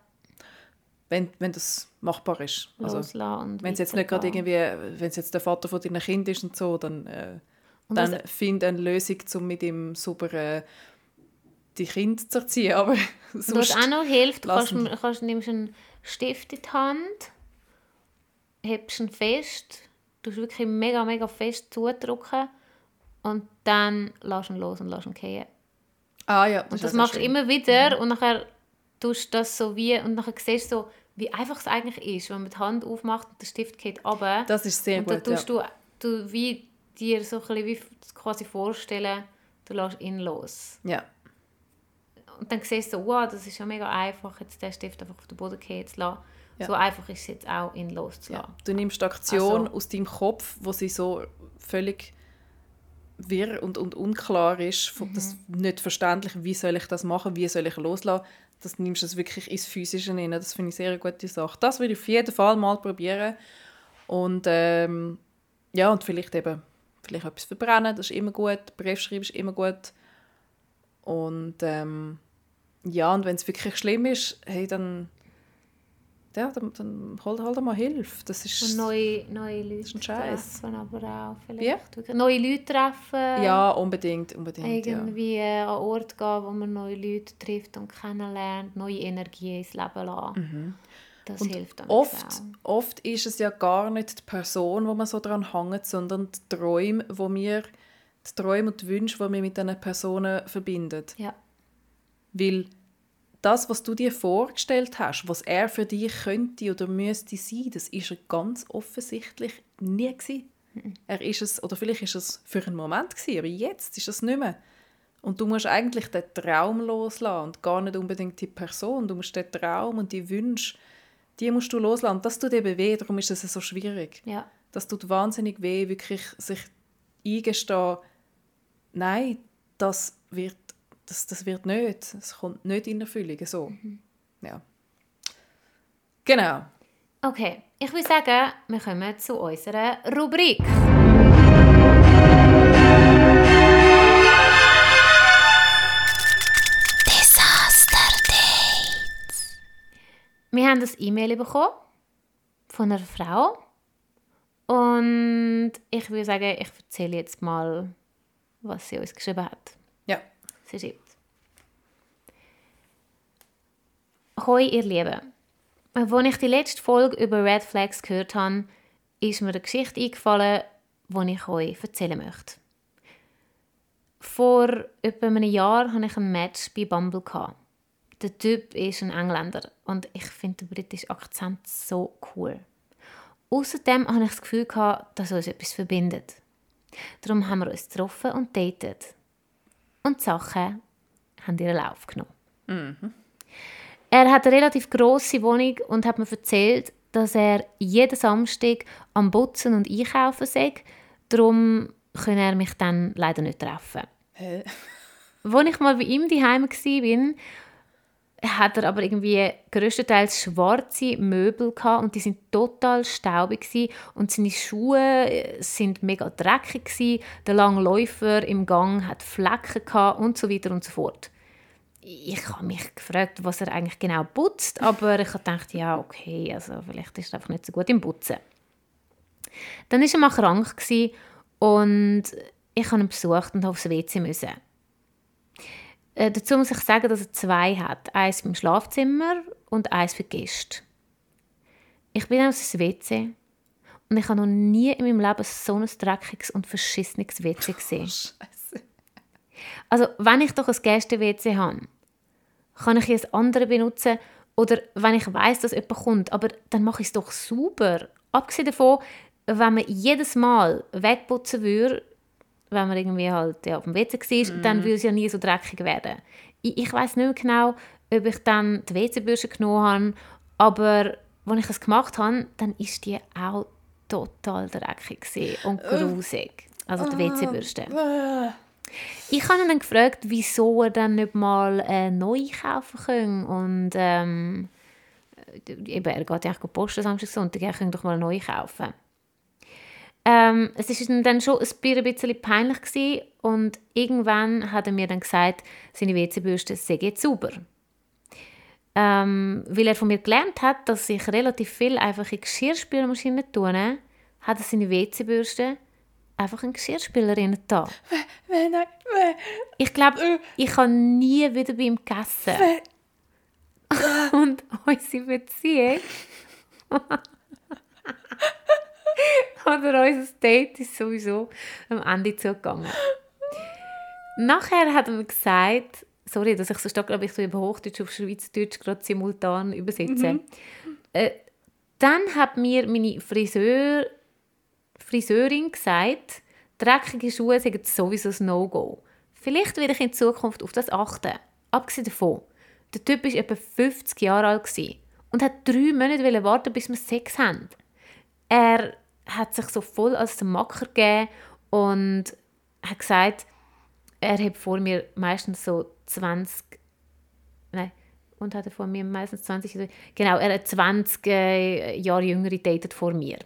Wenn, wenn das machbar ist. Also, wenn es jetzt nicht gerade irgendwie, wenn es jetzt der Vater von deinen Kind ist und so, dann, äh, Und dann was- find eine Lösung, um mit ihm super äh, die Kinder zu erziehen. Aber Und was sonst, auch noch hilft, du kannst, kannst, nimmst einen Stift in die Hand, hebst ihn fest, tust wirklich mega, mega fest zudrücken und dann lässt ihn los und lässt ihn fallen. ah ja, Und ist das machst du immer wieder und nachher tust du das so wie, und nachher siehst du so, wie einfach es eigentlich ist, wenn man die Hand aufmacht und der Stift geht runter. Das ist sehr und dann gut, ja. tust du, du wie dir so ein bisschen wie quasi vorstellen, du lässt ihn los. ja. Und dann siehst du so, wow, das ist ja mega einfach, jetzt den Stift einfach auf den Boden fallen zu lassen. Ja. So einfach ist es jetzt auch, ihn loszulassen. Ja. Du nimmst die Aktion Also- aus deinem Kopf, wo sie so völlig wirr und, und unklar ist, von- das Mhm. nicht verständlich, wie soll ich das machen, wie soll ich loslassen, das nimmst du es wirklich ins Physische rein. Das finde ich sehr eine gute Sache. Das würde ich auf jeden Fall mal probieren. Und ähm, ja, und vielleicht eben vielleicht etwas verbrennen, das ist immer gut. Brief schreiben ist immer gut. Und ähm, ja, und wenn es wirklich schlimm ist, hey, dann, ja, dann, dann hol halt mal Hilfe. Das ist, Und neue, neue Leute ein Scheiß. treffen, aber auch vielleicht. Wirklich Neue Leute treffen. ja, unbedingt, unbedingt. Ja. Irgendwie äh, an Ort gehen, wo man neue Leute trifft und kennenlernt, neue Energie ins Leben lassen. Das hilft dann Mhm. Oft, auch. oft ist es ja gar nicht die Person, wo man so dran hängt, sondern die Träume, wo wir, die Träume und die Wünsche, die wir mit diesen Personen verbinden. Ja. Weil das, was du dir vorgestellt hast, was er für dich könnte oder müsste sein, das ist er ganz offensichtlich nie gewesen. Er ist es, oder vielleicht ist es für einen Moment gewesen, aber jetzt ist es nicht mehr. Und du musst eigentlich den Traum loslassen und gar nicht unbedingt die Person. Du musst den Traum und die Wünsche, die musst du loslassen. Und das tut eben weh, darum ist es so schwierig. Ja. Das tut wahnsinnig weh, wirklich sich eingestehen, nein, das wird, das, das wird nicht, es kommt nicht in Erfüllung, so. Ja. Genau. Okay, ich würde sagen, wir kommen zu unserer Rubrik. Wir haben das E-Mail bekommen von einer Frau und ich würde sagen, ich erzähle jetzt mal, was sie uns geschrieben hat. Sie. Hoi, ihr Lieben. Als ich die letzte Folge über Red Flags gehört habe, ist mir eine Geschichte eingefallen, die ich euch erzählen möchte. Vor etwa einem Jahr hatte ich ein Match bei Bumble. Der Typ ist ein Engländer und ich finde den britischen Akzent so cool. Außerdem hatte ich das Gefühl, dass uns etwas verbindet. Darum haben wir uns getroffen und datet. Und die Sachen haben ihren Lauf genommen. Er hat eine relativ grosse Wohnung und hat mir erzählt, dass er jeden Samstag am Putzen und Einkaufen sei. Darum könne er mich dann leider nicht treffen. Hä? Als ich mal bei ihm daheim war, hat er aber irgendwie größtenteils schwarze Möbel gehabt und die sind total staubig gewesen. und seine Schuhe äh, sind mega dreckig gewesen. Der lange Läufer im Gang hat Flecken gehabt und so weiter und so fort. Ich habe mich gefragt, was er eigentlich genau putzt, aber ich habe gedacht, ja okay, also vielleicht ist er einfach nicht so gut im Putzen. Dann war er mal krank und ich habe ihn besucht und aufs WC müssen. Äh, dazu muss ich sagen, dass er zwei hat. Eins im Schlafzimmer und eins für Gäste. Ich bin aus WC und ich habe noch nie in meinem Leben so ein dreckiges und verschissenes WC gesehen. Scheiße. Also, wenn ich doch ein Gäste-WC habe, kann ich ein andere benutzen oder wenn ich weiß, dass jemand kommt, aber dann mache ich es doch super. Abgesehen davon, wenn man jedes Mal wegputzen würde, wenn man irgendwie halt ja, auf dem WC war, dann würde es ja nie so dreckig werden. Ich, ich weiß nicht mehr genau, ob ich dann die WC-Bürste genommen habe, aber als ich es gemacht habe, dann ist die auch total dreckig und grusig. Also die WC-Bürste. Äh. Ich habe ihn dann gefragt, wieso er dann nicht mal äh, neu kaufen kann. Und ähm, äh, eben, er geht ja eigentlich posten Samstag, Sonntag, er könnte doch mal neu kaufen. Ähm, es ist dann schon ein bisschen peinlich gewesen, und irgendwann hat er mir dann gesagt, seine WC-Bürste sei jetzt sauber. Ähm, weil er von mir gelernt hat, dass ich relativ viel einfach in Geschirrspülmaschine tue, hat er seine WC-Bürste einfach in Geschirrspülerin da. Äh, nein, äh, Ich glaube, ich habe nie wieder bei ihm gegessen. Und unsere Beziehung oder unser Date ist sowieso am Ende zugegangen. Nachher hat er mir gesagt, sorry, dass ich so stark, glaube ich, so über Hochdeutsch auf Schweizerdeutsch gerade simultan übersetze. Äh, dann hat mir meine Friseur, Friseurin gesagt, dreckige Schuhe sind sowieso ein No-Go. Vielleicht werde ich in Zukunft auf das achten. Abgesehen davon, der Typ war etwa 50 Jahre alt und hat drei Monate warten, bis wir Sex haben. Er hat sich so voll als der Macker gegeben und hat gesagt, er hat vor mir meistens so 20, nein, und hat er vor mir meistens 20, oder- genau, er hat 20 äh, Jahre jüngere datet vor mir.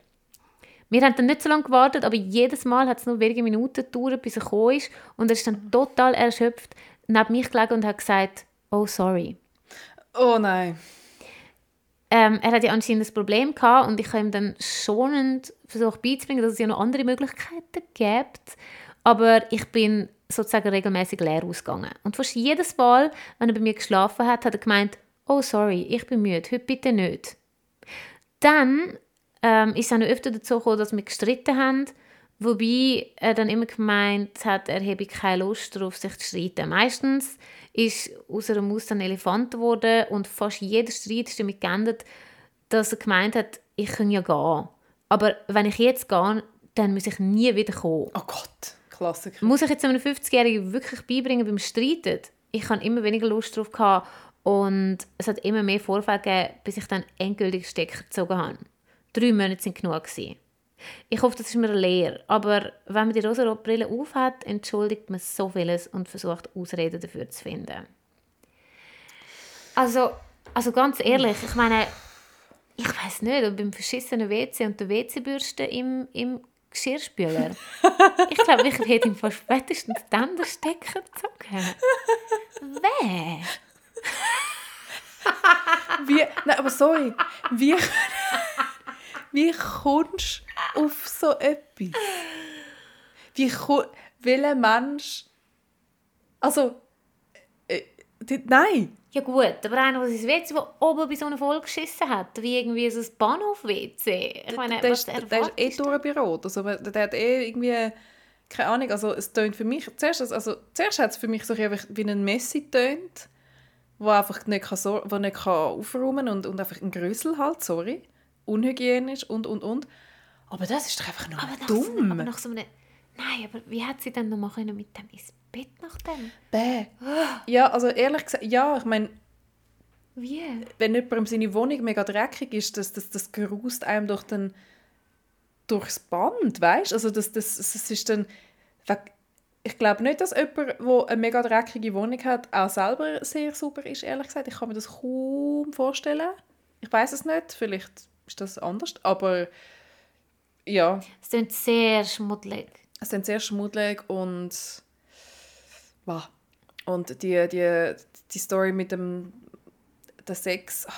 Wir haben dann nicht so lange gewartet, aber jedes Mal hat es nur wenige Minuten gedauert, bis er gekommen ist. Und er ist dann total erschöpft neben mich gelegen und hat gesagt, oh sorry. Oh nein. Ähm, er hat ja anscheinend ein Problem gehabt und ich habe ihm dann schonend versucht beizubringen, dass es ja noch andere Möglichkeiten gibt. Aber ich bin sozusagen regelmäßig leer ausgegangen. Und fast jedes Mal, wenn er bei mir geschlafen hat, hat er gemeint, oh sorry, ich bin müde, heute bitte nicht. Dann ähm, ist es auch noch öfter dazu gekommen, dass wir gestritten haben, wobei er dann immer gemeint hat, er habe keine Lust darauf, sich zu streiten. Meistens ist aus einer Maus ein Elefant geworden und fast jeder Streit ist damit geendet, dass er gemeint hat, ich kann ja gehen. Aber wenn ich jetzt gehe, dann muss ich nie wieder kommen. Oh Gott. Klassiker. Muss ich jetzt einem 50-Jährigen wirklich beibringen beim Streiten? Ich hatte immer weniger Lust drauf gehabt und es hat immer mehr Vorfälle gegeben, bis ich dann endgültig Stecker gezogen habe. Drei Monate sind genug gewesen. Ich hoffe, das ist mir eine Lehre. Aber wenn man die rosa Brille aufhat, entschuldigt man so vieles und versucht, Ausreden dafür zu finden. Also, also ganz ehrlich, ich meine, ich weiß nicht, ob beim verschissenen WC und der WC-Bürste im, im Geschirrspüler. ich glaube, ich hätte ihm fast spätestens dann den Stecker gezogen. Wer? Wie, nein, aber sorry. Wie, wie kommst du auf so etwas? Wie ko- welcher Mensch... Also... Äh, die, nein. Ja gut, aber einer, der sein WC oben bei so einer Folge geschissen hat, wie irgendwie so ein Bahnhof-WC. Ich meine, der, was ist, der ist eh erwartest du? durch ein Büro. Also, der, hat eh irgendwie... Keine Ahnung, also es tönt für mich... Zuerst, also, zuerst hat es für mich so ein bisschen wie ein Messi tönt, wo einfach nicht, kann, wo nicht kann aufräumen und, und einfach ein Grüssel halt, sorry. Unhygienisch und, und, und. Aber das ist doch einfach nur Aber nach, so, dumm. aber nach so einem... Nein, aber wie hat sie denn noch mal können mit dem ins Bett nach dem? Bäh. Ja, also ehrlich gesagt, ja, ich meine, Wie? wenn jemandem seine Wohnung mega dreckig ist, das, das, das grust einem durch den, durchs Band, weißt? Also das, das, das ist dann... Ich glaube nicht, dass jemand, der eine mega dreckige Wohnung hat, auch selber sehr sauber ist, ehrlich gesagt. Ich kann mir das kaum vorstellen. Ich weiß es nicht, vielleicht ist das anders, aber ja, Es klingt sehr schmuddelig. es sind sehr schmuddelig und wow. und die, die, die Story mit dem der Sex ah,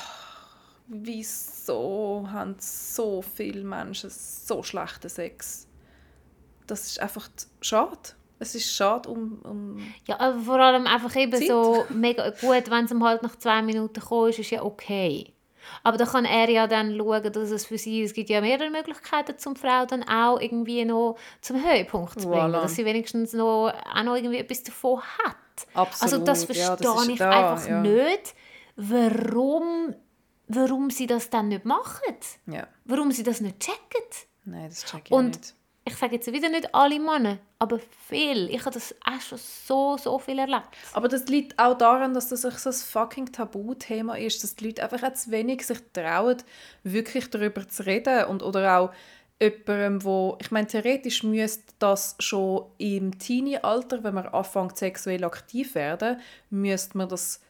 wieso haben so viele Menschen so schlechten Sex das ist einfach schade es ist schade um, um Ja, aber vor allem einfach eben Zeit. so mega gut, wenn es halt nach zwei Minuten kommt, ist, ist ja okay. Aber da kann er ja dann schauen, dass es für sie, es gibt ja mehrere Möglichkeiten, zum Frau dann auch irgendwie noch zum Höhepunkt zu bringen, Voilà. dass sie wenigstens noch, auch noch irgendwie etwas davon hat. Absolut. Also das verstehe ja, das ich da, einfach ja. nicht, warum, warum sie das dann nicht machen. Ja, Warum sie das nicht checken. nein, das check ich Und nicht. Ich sage jetzt wieder nicht alle Männer, aber viel. Ich habe das auch schon so, so viel erlebt. Aber das liegt auch daran, dass das so ein fucking Tabuthema ist, dass die Leute einfach auch zu wenig sich trauen, wirklich darüber zu reden und oder auch jemandem, wo, ich meine, theoretisch müsste das schon im Teenie-Alter, wenn man anfängt sexuell aktiv werden, müsste man das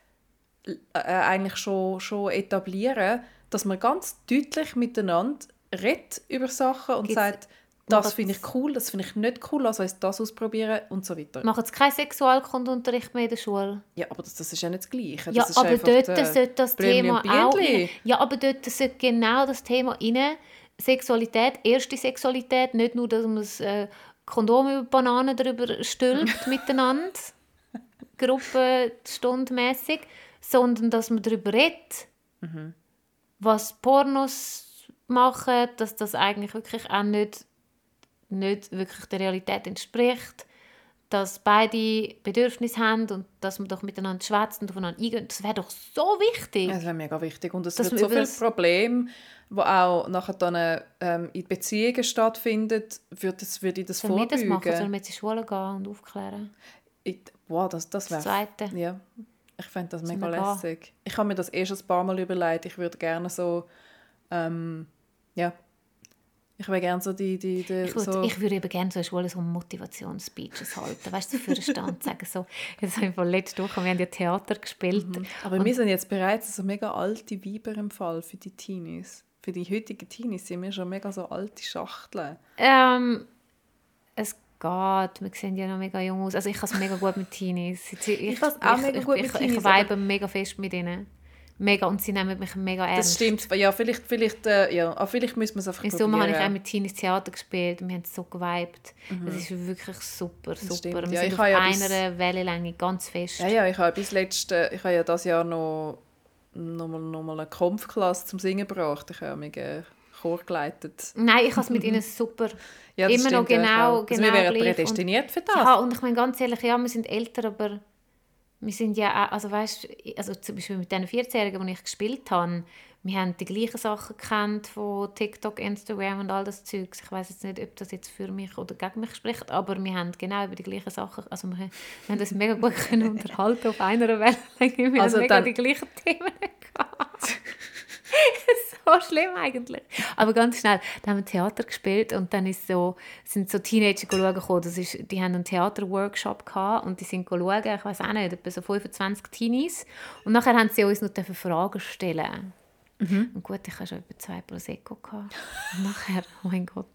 äh, eigentlich schon, schon etablieren, dass man ganz deutlich miteinander redet über Sachen und Gibt's- sagt, das finde ich cool, das finde ich nicht cool, also heißt das ausprobieren und so weiter. Machen sie keinen Sexualkundunterricht mehr in der Schule? Ja, aber das, das ist ja nicht das Gleiche. Ja, das ist aber dort sollte das Thema auch rein. Ja, aber dort sollte genau das Thema rein. Sexualität, erste Sexualität, nicht nur, dass man das äh, Kondom über Bananen darüber stülpt miteinander, gruppenstundenmässig, sondern dass man darüber redet, Mhm. was Pornos machen, dass das eigentlich wirklich auch nicht, nicht wirklich der Realität entspricht, dass beide Bedürfnisse haben und dass man doch miteinander schwätzt und aufeinander eingeht. Das wäre doch so wichtig. Das wäre mega wichtig. Und es wir so viele das- Probleme, die auch nachher dann ähm, in Beziehungen stattfinden, würde das, würde ich das Sollen wir das machen? Sollen vorbeugen. wir jetzt in die Schule gehen und aufklären? Ich, wow, das, das Das wäre... Zweite. Ja, ich fände das Sollen mega gehen? lässig. Ich habe mir das eh schon ein paar Mal überlegt. Ich würde gerne so... Ähm, ja. Ich wäre gerne so die... die, die Ich, würde, so, ich würde eben gerne so eine Schule so Motivationsspeeches halten. Weißt du, so für den Stand sagen so, jetzt haben wir letzte Woche, wir haben ja Theater gespielt. aber wir sind jetzt bereits so mega alte Weiber im Fall für die Teenies. Für die heutigen Teenies sind wir schon mega so alte Schachteln. Ähm, es geht. Wir sehen ja noch mega jung aus. Also ich kann es mega gut mit Teenies. Ich, ich, kann's auch mega ich, gut ich, mit ich, Teenies, Ich vibe mega fest mit ihnen. Mega. Und sie nehmen mich mega ernst. Das stimmt. Ja, vielleicht, vielleicht, äh, ja, aber vielleicht müssen wir es einfach Im Sommer habe ich auch mit Teenies Theater gespielt und wir haben so geweibt. Es ist wirklich super, super. Wir Ja, sind ich auf habe ja bis- einer Wellenlänge ganz fest. Ja, ja, ich habe bis letzte, ich habe ja das Jahr noch, noch, mal, noch mal eine Kampfklasse zum Singen gebracht. Ich habe mich äh, Chor geleitet. Nein, ich habe es mit ihnen super. Ja, das Immer noch ja, genau- auch. Also genau wir wären gleich. prädestiniert für das. Ja, und ich meine ganz ehrlich, ja, wir sind älter, aber wir sind ja auch, also weißt, also zum Beispiel mit den 14-Jährigen, die ich gespielt habe, wir haben die gleichen Sachen gekannt von TikTok, Instagram und all das Zeugs. Ich weiß jetzt nicht, ob das jetzt für mich oder gegen mich spricht, aber wir haben genau über die gleichen Sachen, also wir, wir haben das mega gut können unterhalten auf einer Wellenlänge. Wir Also haben mega dann- die gleichen Themen gehabt. so schlimm eigentlich. Aber ganz schnell, da haben wir Theater gespielt und dann ist so, sind so Teenager schauen gekommen. Das ist, die haben einen Theaterworkshop gehabt und die sind schauen, ich weiß auch nicht, etwa so 25 Teenies. Und nachher haben sie uns noch Fragen stellen. Und gut, ich hatte schon etwa zwei Prosecco. Gehabt. Und nachher, oh mein Gott,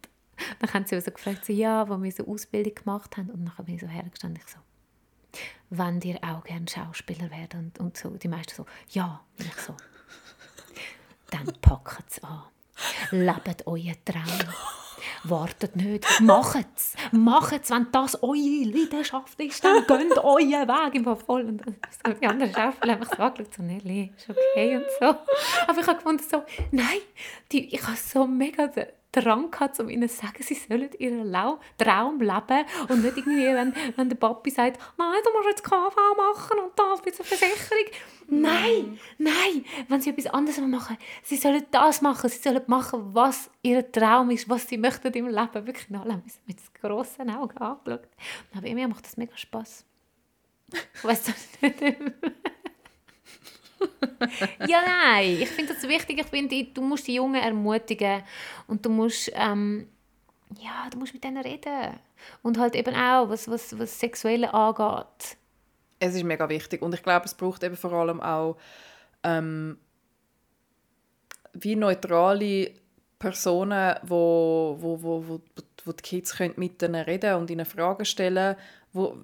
dann haben sie uns so gefragt, so, ja, wo wir so Ausbildung gemacht haben. Und nachher bin ich so hergestanden, ich so, wenn ihr auch gerne Schauspieler werden und, und so. Die meisten so, ja. Und ich so, dann packt es an. Lebt euren Traum. Wartet nicht. Macht es. Macht es. Wenn das eure Leidenschaft ist, dann geht euren Weg im voll. Und so, die anderen Schauspieler haben mich so angeschaut, so, Nelly, ist okay und so. Aber ich habe gefunden, so, nein, die, ich habe so mega den Drang gehabt, um ihnen zu sagen, sie sollen ihren Lau Traum leben und nicht irgendwie, wenn, wenn der Papi sagt, nein, du musst jetzt KV machen und das mit der Versicherung. Nein, nein, wenn sie etwas anderes machen, sie sollen das machen, sie sollen machen, was ihr Traum ist, was sie möchten im Leben. Wirklich, alle haben uns mit grossen Augen angeschaut. Aber mir macht das mega Spass. Ich weiss das nicht. Ja, nein, ich finde das wichtig. Ich finde, du musst die Jungen ermutigen und du musst, ähm, ja, du musst mit denen reden. Und halt eben auch, was, was, was Sexuelle angeht. Es ist mega wichtig und ich glaube, es braucht eben vor allem auch ähm, wie neutrale Personen, wo, wo, wo, wo, wo die Kids können mit ihnen reden und ihnen Fragen stellen wo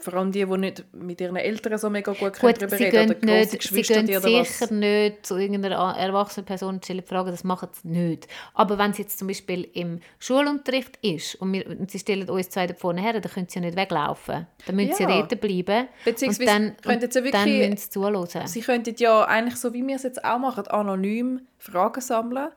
vor allem die, die nicht mit ihren Eltern so mega gut, Gut, darüber sie reden gehen, oder nicht, sie Geschwister gehen oder was. sicher nicht zu irgendeiner erwachsenen Person stellen Fragen, das machen sie nicht. Aber wenn es jetzt zum Beispiel im Schulunterricht ist und, wir, und sie stellen uns zwei da vorne her, dann können sie ja nicht weglaufen. Dann müssen sie Ja. dort bleiben Beziehungsweise und dann, könnten sie und dann wirklich- müssen sie zuhören. Sie könnten ja eigentlich, so wie wir es jetzt auch machen, anonym Fragen sammeln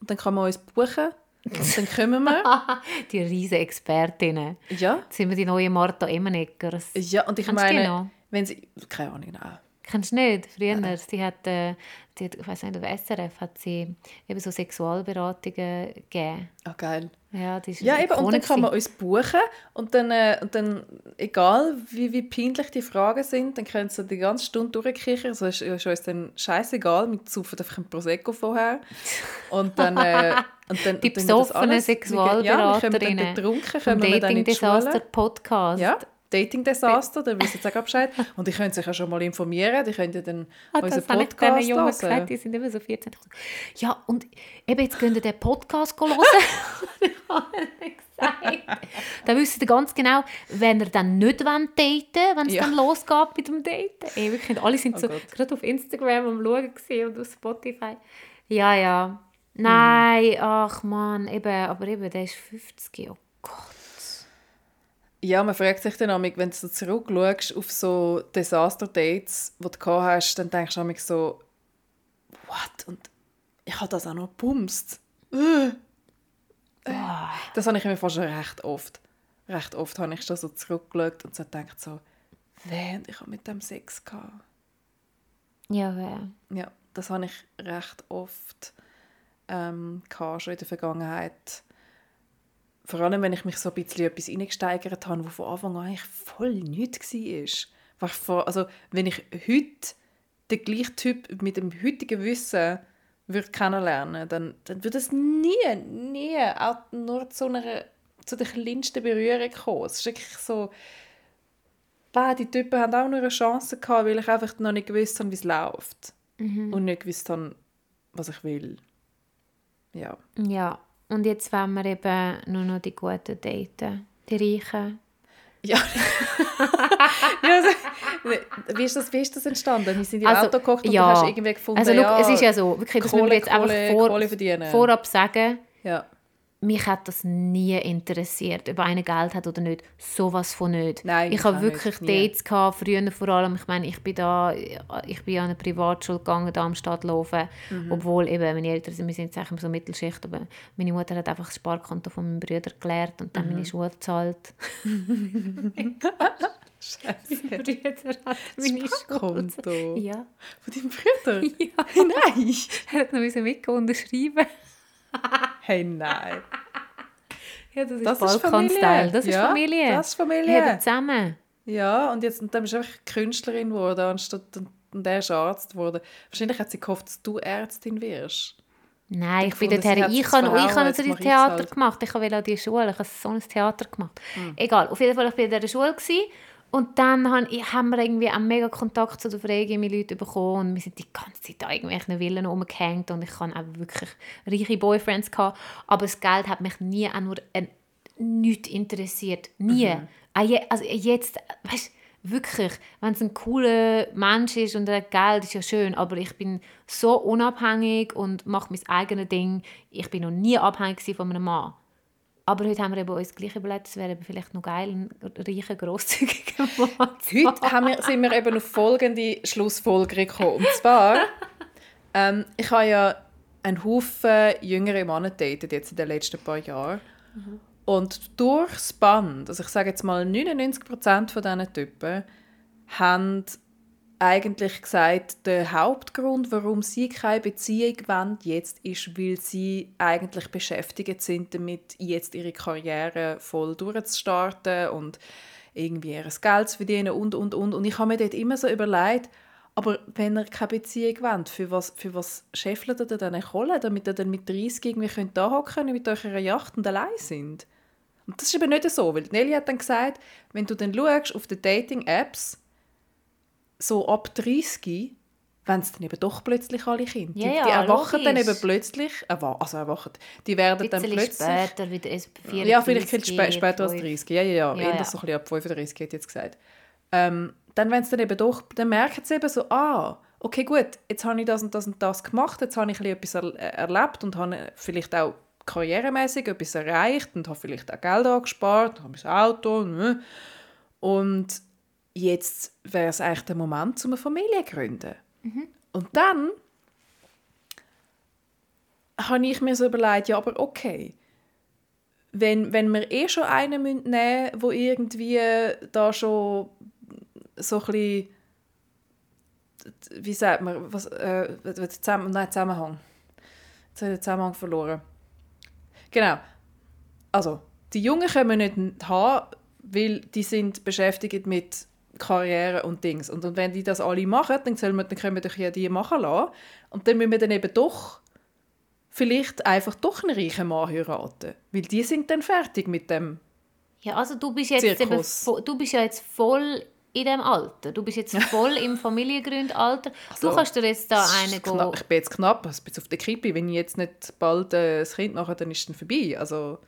und dann kann man uns buchen dann kommen wir. die riesen Expertinnen. ja. Jetzt sind wir die neue Martha Emmeneckers. ja, und ich Kennst meine, noch? wenn sie... Keine Ahnung, nein. Kennst du nicht? Früher, sie hat, äh, sie hat, ich weiß nicht, auf SRF hat sie eben so Sexualberatungen gegeben. Ah, geil. Ja, Ja, eben, und dann kann man uns buchen und dann, äh, und dann egal wie, wie peinlich die Fragen sind, dann können sie die ganze Stunde durchkichern. Also ist, ist uns dann scheißegal, wir saufen einfach ein Prosecco vorher. Und dann... Äh, und dann Die besoffenen alles- Ja, wir kommen dann Sexualberaterinnen betrunken, vom kommen wir dann Dating in die Disaster Schule. Podcast. Ja, Dating Desaster, da wissen Sie auch Bescheid. Und die können sich ja schon mal informieren, die können ja dann Ah, unseren das habe ich diesen Podcast Jungen hören. gesagt, die sind immer so 14. Ja, und eben jetzt könnt ihr den Podcast hören. Dann wisst ihr ganz genau, wenn ihr dann nicht daten wollt, wenn es Ja. dann losgeht mit dem Daten. Ey, wirklich, alle sind Oh so Gott. gerade auf Instagram am Schauen und auf Spotify. Ja, ja. Nein, ach man, eben, aber eben, der ist 50, oh Gott. Ja, man fragt sich dann manchmal, wenn du so zurückschaust auf so Desaster-Dates, die du gehabt hast, dann denkst du manchmal so, what? Und ich habe das auch noch gebumst. Äh. Das habe ich mir fast schon recht oft. Recht oft habe ich da so zurückgeschaut und so gedacht so, während ich habe mit dem Sex gehabt. Ja, wer? Ja, das habe ich recht oft ähm, gehabt, schon in der Vergangenheit. Vor allem, wenn ich mich so ein bisschen etwas reingesteigert habe, wo von Anfang an eigentlich voll nichts war. Also, wenn ich heute den gleichen Typ mit dem heutigen Wissen würde kennenlernen, dann, dann würde es nie, nie auch nur zu, einer, zu der kleinsten Berührung kommen. Es ist wirklich so, beide Typen haben auch nur eine Chance gehabt, weil ich einfach noch nicht gewusst habe, wie es läuft. Und nicht gewusst habe, was ich will. Ja. Ja, und jetzt wollen wir eben nur noch die guten daten. Die Reichen. Ja. ja also, wie, ist das, wie ist das entstanden? Wir sind im Also, Auto gekocht und ja. du hast irgendwie gefunden, Also, schau, ja, es ist ja so, wirklich, das müssen wir Kohle, jetzt einfach Kohle, vor, Kohle verdienen. vorab sagen, ja. Mich hat das nie interessiert, ob einer Geld hat oder nicht. Sowas von nicht. Nein, ich habe wirklich nicht. Dates gehabt, früher vor allem. Ich meine, ich bin da, ich bin an eine Privatschule gegangen, da am Stadtlaufen. Mhm. Obwohl eben meine Eltern wir sind jetzt so Mittelschicht, aber meine Mutter hat einfach das Sparkonto von meinem Bruder gelernt und dann Mhm. meine Schule gezahlt. Scheiße. Mein Bruder hat meine Schule Konto. gezahlt. Ja. Von deinem Bruder? ja. Nein. Er hat noch mitgehen unterschreiben. Hey, nein. Ja, das ist Das Balkan-Style. Familie. Das ist Ja, Familie. das ist Familie. Wir haben zusammen. Ja, und jetzt und dann bist du einfach Künstlerin geworden, anstatt und, und er ist Arzt geworden. Wahrscheinlich hat sie gehofft, dass du Ärztin wirst. Nein, ich bin ich sich's habe, ich habe jetzt natürlich mache ich's Theater halt. gemacht. Ich wollte an die Schule, ich habe so ein Theater gemacht. Hm. Egal, auf jeden Fall, ich war in dieser Schule gewesen, und dann haben, wir irgendwie einen mega Kontakt zu den freien Leuten bekommen und wir sind die ganze Zeit an irgendwelchen Villen rumgehängt und ich hatte auch wirklich reiche Boyfriends. Gehabt, aber das Geld hat mich nie auch nur ein, nichts interessiert. Nie. Mhm. Je- Also jetzt, weißt wirklich, wenn es ein cooler Mensch ist und er Geld, ist ja schön, aber ich bin so unabhängig und mache mein eigenes Ding. Ich bin noch nie abhängig von einem Mann. Aber heute haben wir eben uns gleich überlegt, es wäre eben vielleicht noch geil, einen reichen, grosszügigen Mann Heute haben wir, sind wir eben auf folgende Schlussfolgerung gekommen. Und zwar, ähm, ich habe ja einen Haufen jüngere Männer datet jetzt in den letzten paar Jahren. Und durchs Band, also ich sage jetzt mal 99% von diesen Typen, haben eigentlich gesagt, der Hauptgrund, warum sie keine Beziehung wollen, jetzt ist, weil sie eigentlich beschäftigt sind damit, jetzt ihre Karriere voll durchzustarten und irgendwie ihr Geld zu verdienen und, und, und. Und ich habe mir dort immer so überlegt, aber wenn ihr keine Beziehung wollt, für was, für was scheffelt ihr dann Kohle, damit ihr dann mit 30 irgendwie könnt da hocken mit eurer Yacht und allein sind? Und das ist eben nicht so, weil Nelly hat dann gesagt, wenn du dann schaust auf den Dating-Apps, so ab 30 wenn es dann eben doch plötzlich alle Kinder Ja, die, ja, die erwachen dann logisch. eben plötzlich, erwa- also erwachen, die werden dann plötzlich... später, wieder erst 34, Ja, vielleicht viel spä später als 35. 30. Ja, ja, ja. Ja, Eher ja. so ein bisschen ab 35, hätte ich jetzt gesagt. Ähm, dann, wenn es dann eben doch, dann merken sie eben so, ah, okay, gut, jetzt habe ich das und das und das gemacht, jetzt habe ich ein bisschen etwas er erlebt und habe vielleicht auch karrieremäßig etwas erreicht und habe vielleicht auch Geld angespart, habe mein Auto, ne? und jetzt wäre es eigentlich der Moment, um eine Familie zu gründen. Und dann habe ich mir so überlegt, ja, aber okay, wenn, wenn wir eh schon einen nehmen müssen, wo irgendwie da schon so ein bisschen, wie sagt man, was, äh, zusammen, nein, Zusammenhang. Jetzt habe ich den Zusammenhang verloren. Genau. Also, die Jungen können wir nicht haben, weil die sind beschäftigt mit Karriere und Dings. Und, und wenn die das alle machen, dann, sollen wir, dann können wir doch ja die machen lassen. Und dann müssen wir dann eben doch vielleicht einfach doch einen reichen Mann heiraten. Weil die sind dann fertig mit dem. Ja, also du bist jetzt eben, Zirkus. du bist ja jetzt voll in dem Alter. Du bist jetzt voll im Familiengründalter. so. Du kannst dir jetzt da einen knapp- Ich bin jetzt knapp, ich bin jetzt auf der Kippe. Wenn ich jetzt nicht bald äh, das Kind mache, dann ist es dann vorbei. Also,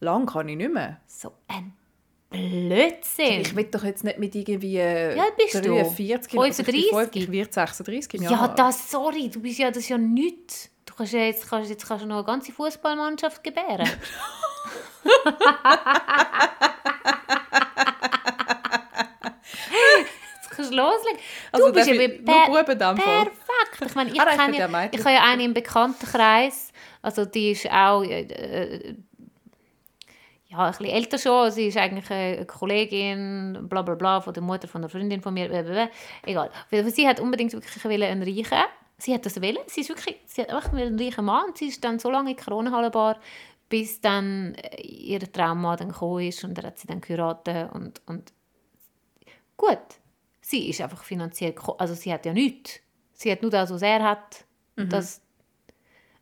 lang kann ich nicht mehr. So ein Blödsinn. Ich will doch jetzt nicht mit irgendwie äh, Ja, bist du? 43, also ich bin 35? fünf- Ich werde 36 im ja, das, sorry, du bist ja, das ist ja nichts. Du kannst ja jetzt, kannst, jetzt kannst du noch eine ganze Fußballmannschaft gebären. jetzt kannst du loslegen. Du Also bist ja Fall? Perfekt. Ich meine, ich, Ah, ich ja, ich habe ja eine im Bekanntenkreis, also die ist auch äh, äh, ja, ein bisschen älter schon. Sie ist eigentlich eine Kollegin, bla bla bla, von der Mutter von einer Freundin von mir. Blablabla. Egal. Sie hat unbedingt wirklich wollen, einen reichen. Sie hat das wollen. Sie, ist wirklich, sie hat einfach einen reichen Mann. Und sie ist dann so lange in die Kronenhallenbar, bis dann äh, ihr Traummann dann gekommen ist. Und er hat sie dann geheiratet. Und, und gut, sie ist einfach finanziell... Also sie hat ja nichts. Sie hat nur das, was er hat. Und Das,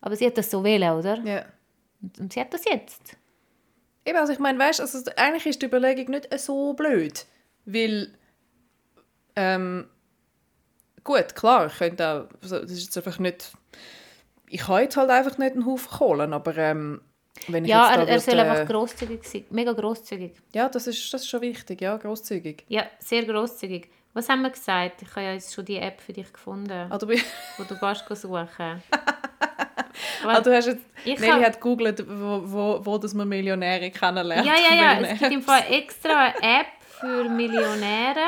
aber sie hat das so wählen, oder? Ja. Und, und sie hat das jetzt. Eben, also ich meine, weißt, also eigentlich ist die Überlegung nicht so blöd, weil ähm, gut, klar, ich könnte auch, also, das ist jetzt einfach nicht, ich habe jetzt halt einfach nicht einen Haufen Kohlen, aber ähm, wenn ich Ja, jetzt da er, er soll würde, einfach grosszügig sein. Mega grosszügig. ja, das ist, das ist schon wichtig, ja, großzügig. Ja, sehr grosszügig. Was haben wir gesagt? Ich habe ja jetzt schon die App für dich gefunden, Ah, du, bist- wo du kannst suchen ah, du hast jetzt, Ich Nelly hab- hat gegoogelt, wo, wo, wo dass man Millionäre kennenlernt. Ja, ja, ja. Millionäre. Es gibt im Fall extra eine App für Millionäre.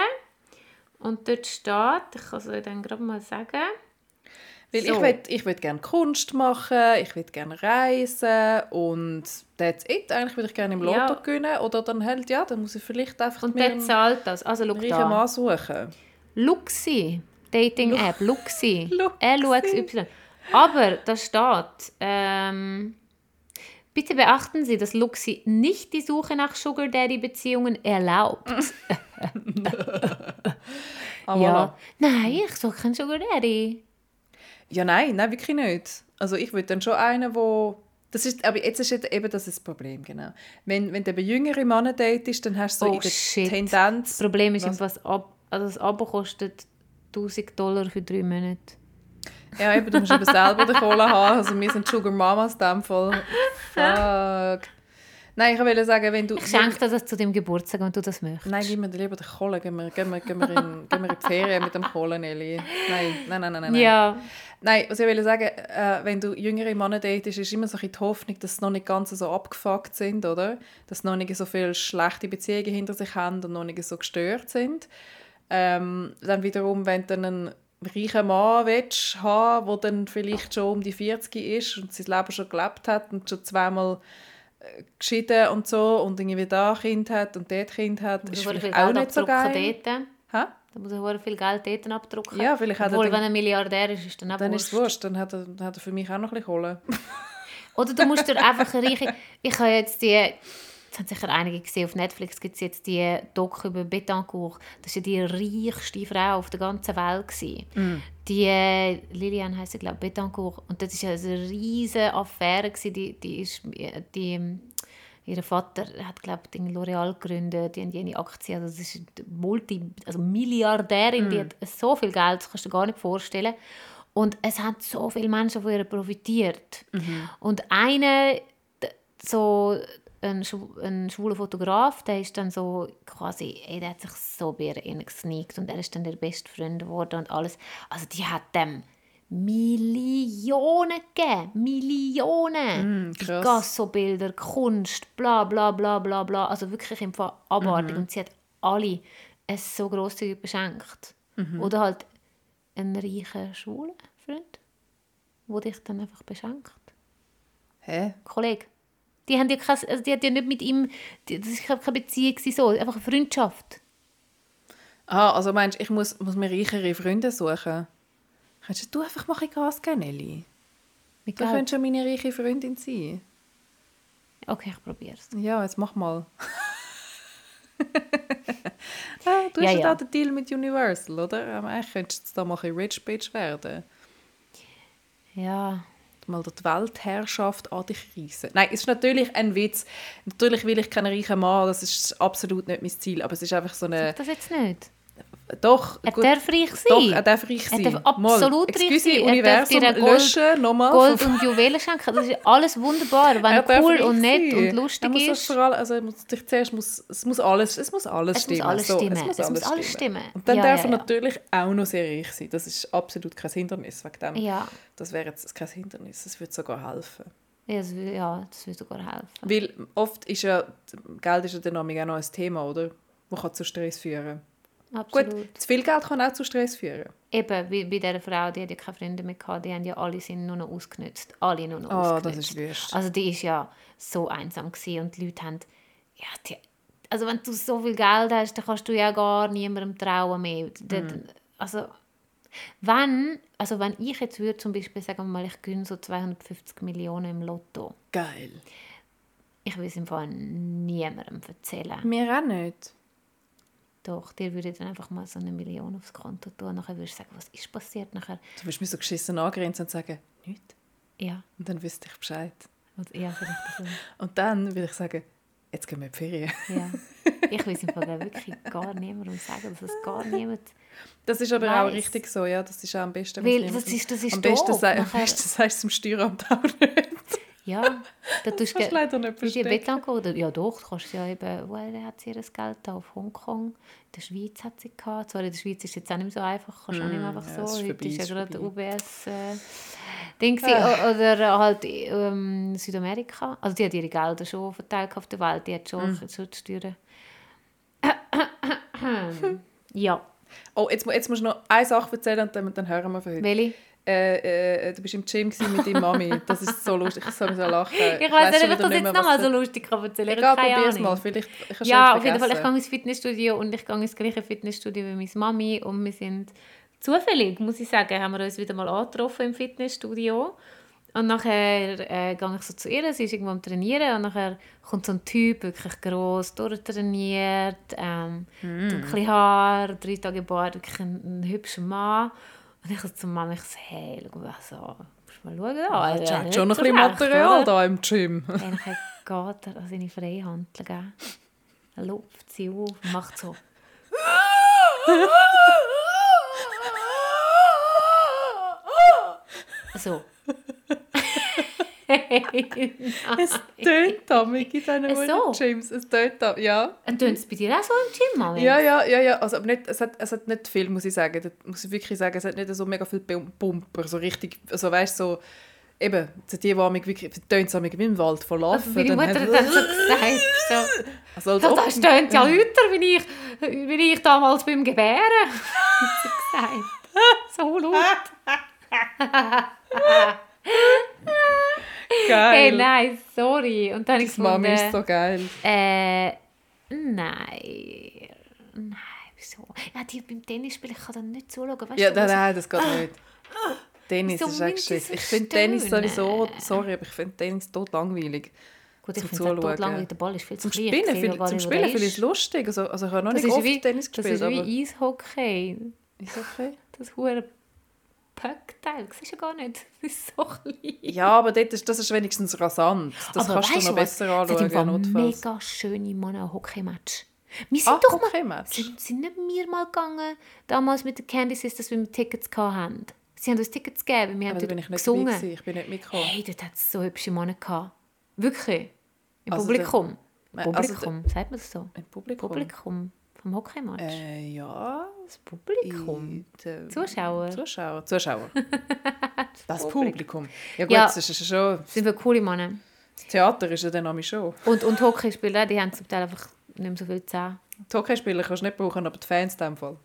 Und dort steht, ich kann es euch dann gerade mal sagen. Weil So. ich will, ich will gerne Kunst machen, ich will gerne reisen und that's it. Eigentlich würde ich gerne im Lotto Ja. gewinnen oder dann halt, ja, dann muss ich vielleicht einfach Und der zahlt das. Also, schau reichen da. Mann suchen. Luxi, Dating-App, Luxi. Luxi. L-U-X-Y. Aber da steht, ähm, bitte beachten Sie, dass Luxi nicht die Suche nach Sugar Daddy-Beziehungen erlaubt. Ah, ja. voilà. Nein, ich suche keinen Sugar Daddy. ja, nein, nein, wirklich nicht. Also ich würde dann schon einen, wo das ist, aber jetzt ist eben das ist das Problem, genau. Wenn, wenn du eben jüngere Männer datest, dann hast du so Oh, in der shit. Tendenz... Das Problem ist, Was? was ab, also das Abo kostet 1000 Dollar für drei Monate. Ja, eben, du musst eben selber den Kohle haben. Also wir sind Sugar Mamas in dem Fall. Fuck. Nein, ich wollte sagen, wenn du... Ich schenke dir das zu dem Geburtstag, wenn du das möchtest. Nein, gib mir lieber den Kohle. Gehen wir, gehen wir, gehen wir, in, gehen wir in die Ferien mit dem Kohle, Nelly. Nein, nein, nein, nein. nein. Ja, Nein, was ich will sagen, äh, wenn du jüngere Männer datest, ist immer so ein die Hoffnung, dass sie noch nicht ganz so abgefuckt sind, oder? Dass sie noch nicht so viele schlechte Beziehungen hinter sich haben und noch nicht so gestört sind. Ähm, dann wiederum, wenn du einen reichen Mann willst, haben der dann vielleicht schon um die 40 ist und sein Leben schon gelebt hat und schon zweimal äh, geschieden und so und irgendwie da ein Kind hat und dort Kind hat, ist vielleicht viel auch Geld nicht so geil. dort. Hä? Da muss er viel Geld dort abdrucken. Ja, vielleicht hat er Obwohl, wenn er Milliardär ist, ist dann auch Dann ist es wurscht. wurscht, dann hat er, dann hat er für mich auch noch ein bisschen Kohle. Oder du musst dir einfach reiche... Ich habe jetzt die... Das haben sicher einige gesehen. Auf Netflix gibt es jetzt die Doku über Betancourt. Das war ja die reichste Frau auf der ganzen Welt. gewesen. Die äh, Liliane heisst sie, glaube ich, Betancourt. Und das war ja eine riesige Affäre. gewesen. Die, die, ist, die, Ihr Vater hat, glaube ich, L'Oreal gegründet, die haben jene Aktien, also das ist Multi, also Milliardärin, Mm. die hat so viel Geld, das kannst du dir gar nicht vorstellen. Und es haben so viele Menschen von ihr profitiert. Mhm. Und einer, d- so ein, ein schwuler Fotograf, der ist dann so quasi, ey, der hat sich so bei ihr gesneakt und er ist dann der beste Freund geworden und alles. Also die hat dem Millionen gegeben. Millionen. Mm. Gasso-Bilder, Kunst, bla bla bla bla bla. Also wirklich im Fall abartig. Mhm. Und sie hat alle es so grosszügig beschenkt. Mhm. Oder halt einen reichen schwulen Freund, der dich dann einfach beschenkt. Hä? Kollege. Die haben ja, kein, also die hat ja nicht mit ihm, die, das war keine Beziehung, so, einfach eine Freundschaft. Ah, also meinst du, ich muss, muss mir reichere Freunde suchen? Könntest du einfach mal ein Gas geben, Nelly? Du könntest schon meine reiche Freundin sein. Okay, ich probiere es. Ja, jetzt mach mal. ah, du Ja, hast ja, ja. den Deal mit Universal, oder? Ähm, Eigentlich könntest du da mal ein Rich Bitch werden. Ja, Mal die Weltherrschaft an dich reissen. Nein, es ist natürlich ein Witz. Natürlich will ich keinen reichen Mann, das ist absolut nicht mein Ziel. Aber es ist einfach so eine... sag das jetzt nicht. Doch, Er gut, darf reich sein. doch, er darf reich Er sein. darf absolut Mal, reich sein. Er darf Universum ein Gold- löschen, nochmal. Gold und Juwelen schenken, das ist alles wunderbar. Wenn Er er darf cool und nett sein. und lustig er muss das ist. Vor allem, also er muss, zuerst muss, es muss alles, es muss alles Es muss stimmen. alles so, stimmen. Es muss Es alles muss alles stimmen. stimmen. Und dann Ja, darf ja, er ja. natürlich auch noch sehr reich sein. Das ist absolut kein Hindernis wegen dem. Ja, Das wäre jetzt kein Hindernis. Das würde sogar helfen. ja, das, ja, das würde sogar helfen. Weil oft ist ja, Geld ist ja dann auch noch ein Thema, oder? Das kann zu Stress führen. Absolut. Gut, zu viel Geld kann auch zu Stress führen. Eben, wie bei dieser Frau, die hat ja keine Freunde mehr gehabt, die haben ja alle sind nur noch ausgenutzt. Alle nur noch Ah, ausgenutzt. das ist wüst. Also die ist ja so einsam gewesen und die Leute haben, ja, die, also wenn du so viel Geld hast, dann kannst du ja gar niemandem trauen mehr. Mhm. Also wenn, also wenn ich jetzt würde zum Beispiel sagen wir mal, ich gönne so 250 Millionen im Lotto, Geil. ich will es im Fall niemandem erzählen. Mir auch nicht. Doch, dir würde dann einfach mal so eine Million aufs Konto tun und nachher würdest du sagen, was ist passiert nachher? Du würdest mich so geschissen angrenzen und sagen, nichts. Ja, Und dann wüsste ich Bescheid. und, ja so. Und dann würde ich sagen, jetzt gehen wir in die Ferien. Ja. Ich will es im Fall wirklich gar niemandem sagen, dass es gar niemand... Das ist aber auch Weiss. richtig so, ja. Das ist auch am besten. Weil das ist- das ist am besten, sei, am besten sagst du es dem Steueramt auch nicht. Ja, da tust du leider nicht. Bettlang oder Ja doch, du kannst ja eben... Woher hat sie ihr Geld da? Auf Hongkong. In der Schweiz hat sie gehabt. Zwar in der Schweiz ist es jetzt auch nicht mehr so einfach. Kannst du auch nicht mehr einfach ja, so. ist Heute ist ja gerade vorbei. Ah. UBS... Äh, Ding. O- Oder halt ähm, Südamerika. Also die hat ihre Gelder schon verteilt auf der Welt. Die hat schon, Mhm. schon die Steuern. ja, Oh, jetzt, jetzt musst du noch eine Sache erzählen und dann, dann hören wir von heute. welche? Äh, äh, du bist im Gym mit deiner Mami. Das ist so lustig. Ich soll so lachen. Ich weiß nicht, ob ich das jetzt nochmal so lustig kann erzählen kann. Egal, probier's Ahnung. mal. Vielleicht ich Ja, auf jeden Fall. Ich gehe ins Fitnessstudio und ich gehe ins gleiche Fitnessstudio wie meine Mami und wir sind zufällig, muss ich sagen, haben wir uns wieder mal angetroffen im Fitnessstudio. Und nachher äh, gehe ich so zu ihr, sie ist irgendwo am Trainieren und nachher kommt so ein Typ, wirklich gross, durchtrainiert, ähm, Hm. dunkle Haare, drei Tage Bart, wirklich ein, ein hübscher Mann. Und ich so zur Mama, ich so, hey, schau mal so, musst mal schauen. Ja, ja, hast nicht schon noch ein bisschen Material da im Gym. Dann geht er an seine Freihandel. gell? Er lupft sie auf und macht so. So. Es tönt damit in diesen so? Gyms. Es tönt da, ja. Und tun es bei dir auch so im Gym, Mami? Ja, ja, ja, ja. Also, aber nicht, es, hat, es hat nicht viel, muss ich sagen. Das muss ich wirklich sagen. Es hat nicht so mega viel Pum- Pumper. So richtig, also weißt du, so, eben, so die, die mich wirklich, tönt es wie im Wald von Larven. Meine dann Mutter hat- dann so gesagt, so, also, als das stöhnt ja lauter, wie ich, wie ich damals beim Gebären. hat sie gesagt. So laut. Geil. Hey, nein, sorry. Und dann ich Die Mami ist so geil. Äh, nein. Nein, wieso? Ja, die beim Tennis spielen, ich kann dann nicht zuschauen. Weißt Ja, du, nein, nein, das geht nicht. Tennis ist echt so Ich finde Tennis sowieso, sorry, aber ich finde Tennis tot langweilig. Gut, ich finde es langweilig, der Ball ist viel zu Zum klein. ich Spielen, viel, zum Spielen finde ich ist. es lustig. Also, also ich habe noch Das nicht oft wie, Tennis das gespielt, ist aber wie Eishockey. ist okay. Das hure Pöckteil. Das ist ja gar nicht. Das ist so klein. Ja, aber dort ist, das ist wenigstens rasant. Das Aber kannst du noch was? besser Es hat im Fall anschauen, notfalls. mega schöne Männer-Hockey-Match. Wir sind Ah, doch mal... Hockey-Match? Sind, sind nicht wir mal gegangen, damals mit den Candy dass wir Tickets hatten? Sie haben uns Tickets gegeben, wir haben Aber da dort bin ich nicht gesungen. Ich bin nicht mitgekommen. Hey, dort hat es so hübsche Männer gehabt. Wirklich. Im Also Publikum. Also Publikum, sagt man das so? Im Publikum? Publikum vom Hockeymatch. Äh, ja. Das Publikum. der- Zuschauer. Zuschauer. Zuschauer. das Publikum. Ja gut, Ja. das ist ja schon... Das sind wir coole Männer. Das Theater ist ja dann nämlich schon. Und, und Hockeyspieler, die haben zum Teil einfach nicht mehr so viel Zähne. Die Hockeyspieler kannst du nicht brauchen, aber die Fans in dem Fall.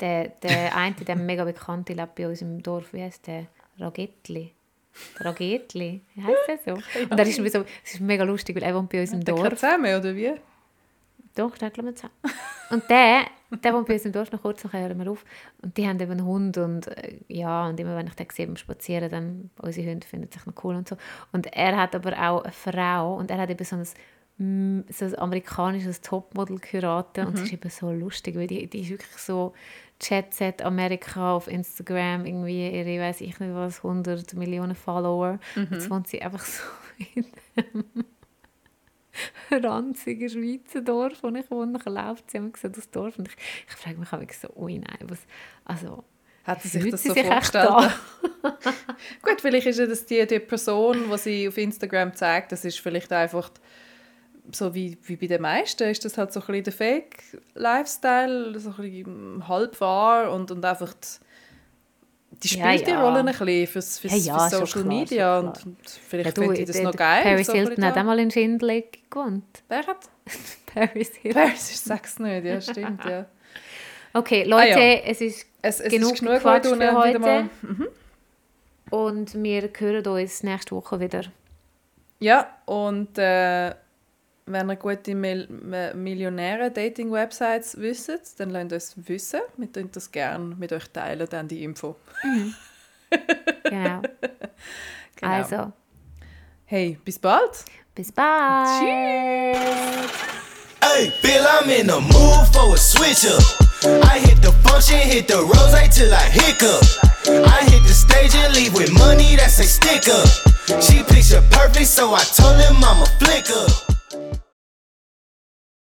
Der, der eine, der mega bekannte, lebt bei uns im Dorf. Wie heißt der? Ragetli. Der Ragetli. Wie heißt der so? Und der ist so, es ist mega lustig, weil er wohnt bei uns im Der Dorf. zusammen, oder wie? Doch, der glaube ich. Und der, der wohnt bei uns im Dorf noch kurz, nachher hören wir auf. Und die haben eben einen Hund und äh, ja, und immer wenn ich den sehe beim Spazieren, dann, unsere Hunde finden sich noch cool und so. Und er hat aber auch eine Frau und er hat eben so ein, mm, so ein amerikanisches Topmodel geheiratet und es ist eben so lustig, weil die, die ist wirklich so Jet Set Amerika auf Instagram, irgendwie ihre, weiß ich nicht was, 100 Millionen Follower. Und jetzt wohnt sie einfach so in ranzigen Schweizer Dorf, wo ich wohne. Dann läuft sie immer so das Dorf und ich, ich frage mich auch so, ui nein, was, also, Hat sie sich das so sich vorgestellt? da? Gut, vielleicht ist ja das die, die Person, die sie auf Instagram zeigt, das ist vielleicht einfach so wie, wie bei den meisten, ist das halt so ein bisschen der Fake-Lifestyle, so ein bisschen halb wahr und, und einfach die, die Ja, spielt die ja. Rolle ein bisschen fürs, fürs, Ja, ja, für Social klar, Media und, und vielleicht Ja, du, die das der- noch geil. Paris so Hilton hat da. auch mal in Schindelig gewohnt. Wer hat? Paris Hilton. Paris ist Sex nicht, ja stimmt, ja. Okay, Leute, Ah, ja. es ist Es, es genug, ist genug Quatsch für und wieder mal- heute. Und wir hören uns nächste Woche wieder. Ja, und äh, wenn ihr gute Mil Millionäre-Dating-Websites wisst, dann lasst uns wissen. Wir teilen das gerne mit euch teilen, dann die Info. Genau. Genau. Also, Hey, bis bald! bis bald. Hey, Bill, I'm in the mood for a switch up. I hit the function, hit the rose till I hiccup. I hit the stage and leave with money that's a stick up. She picture perfect, so I told him I'm a flip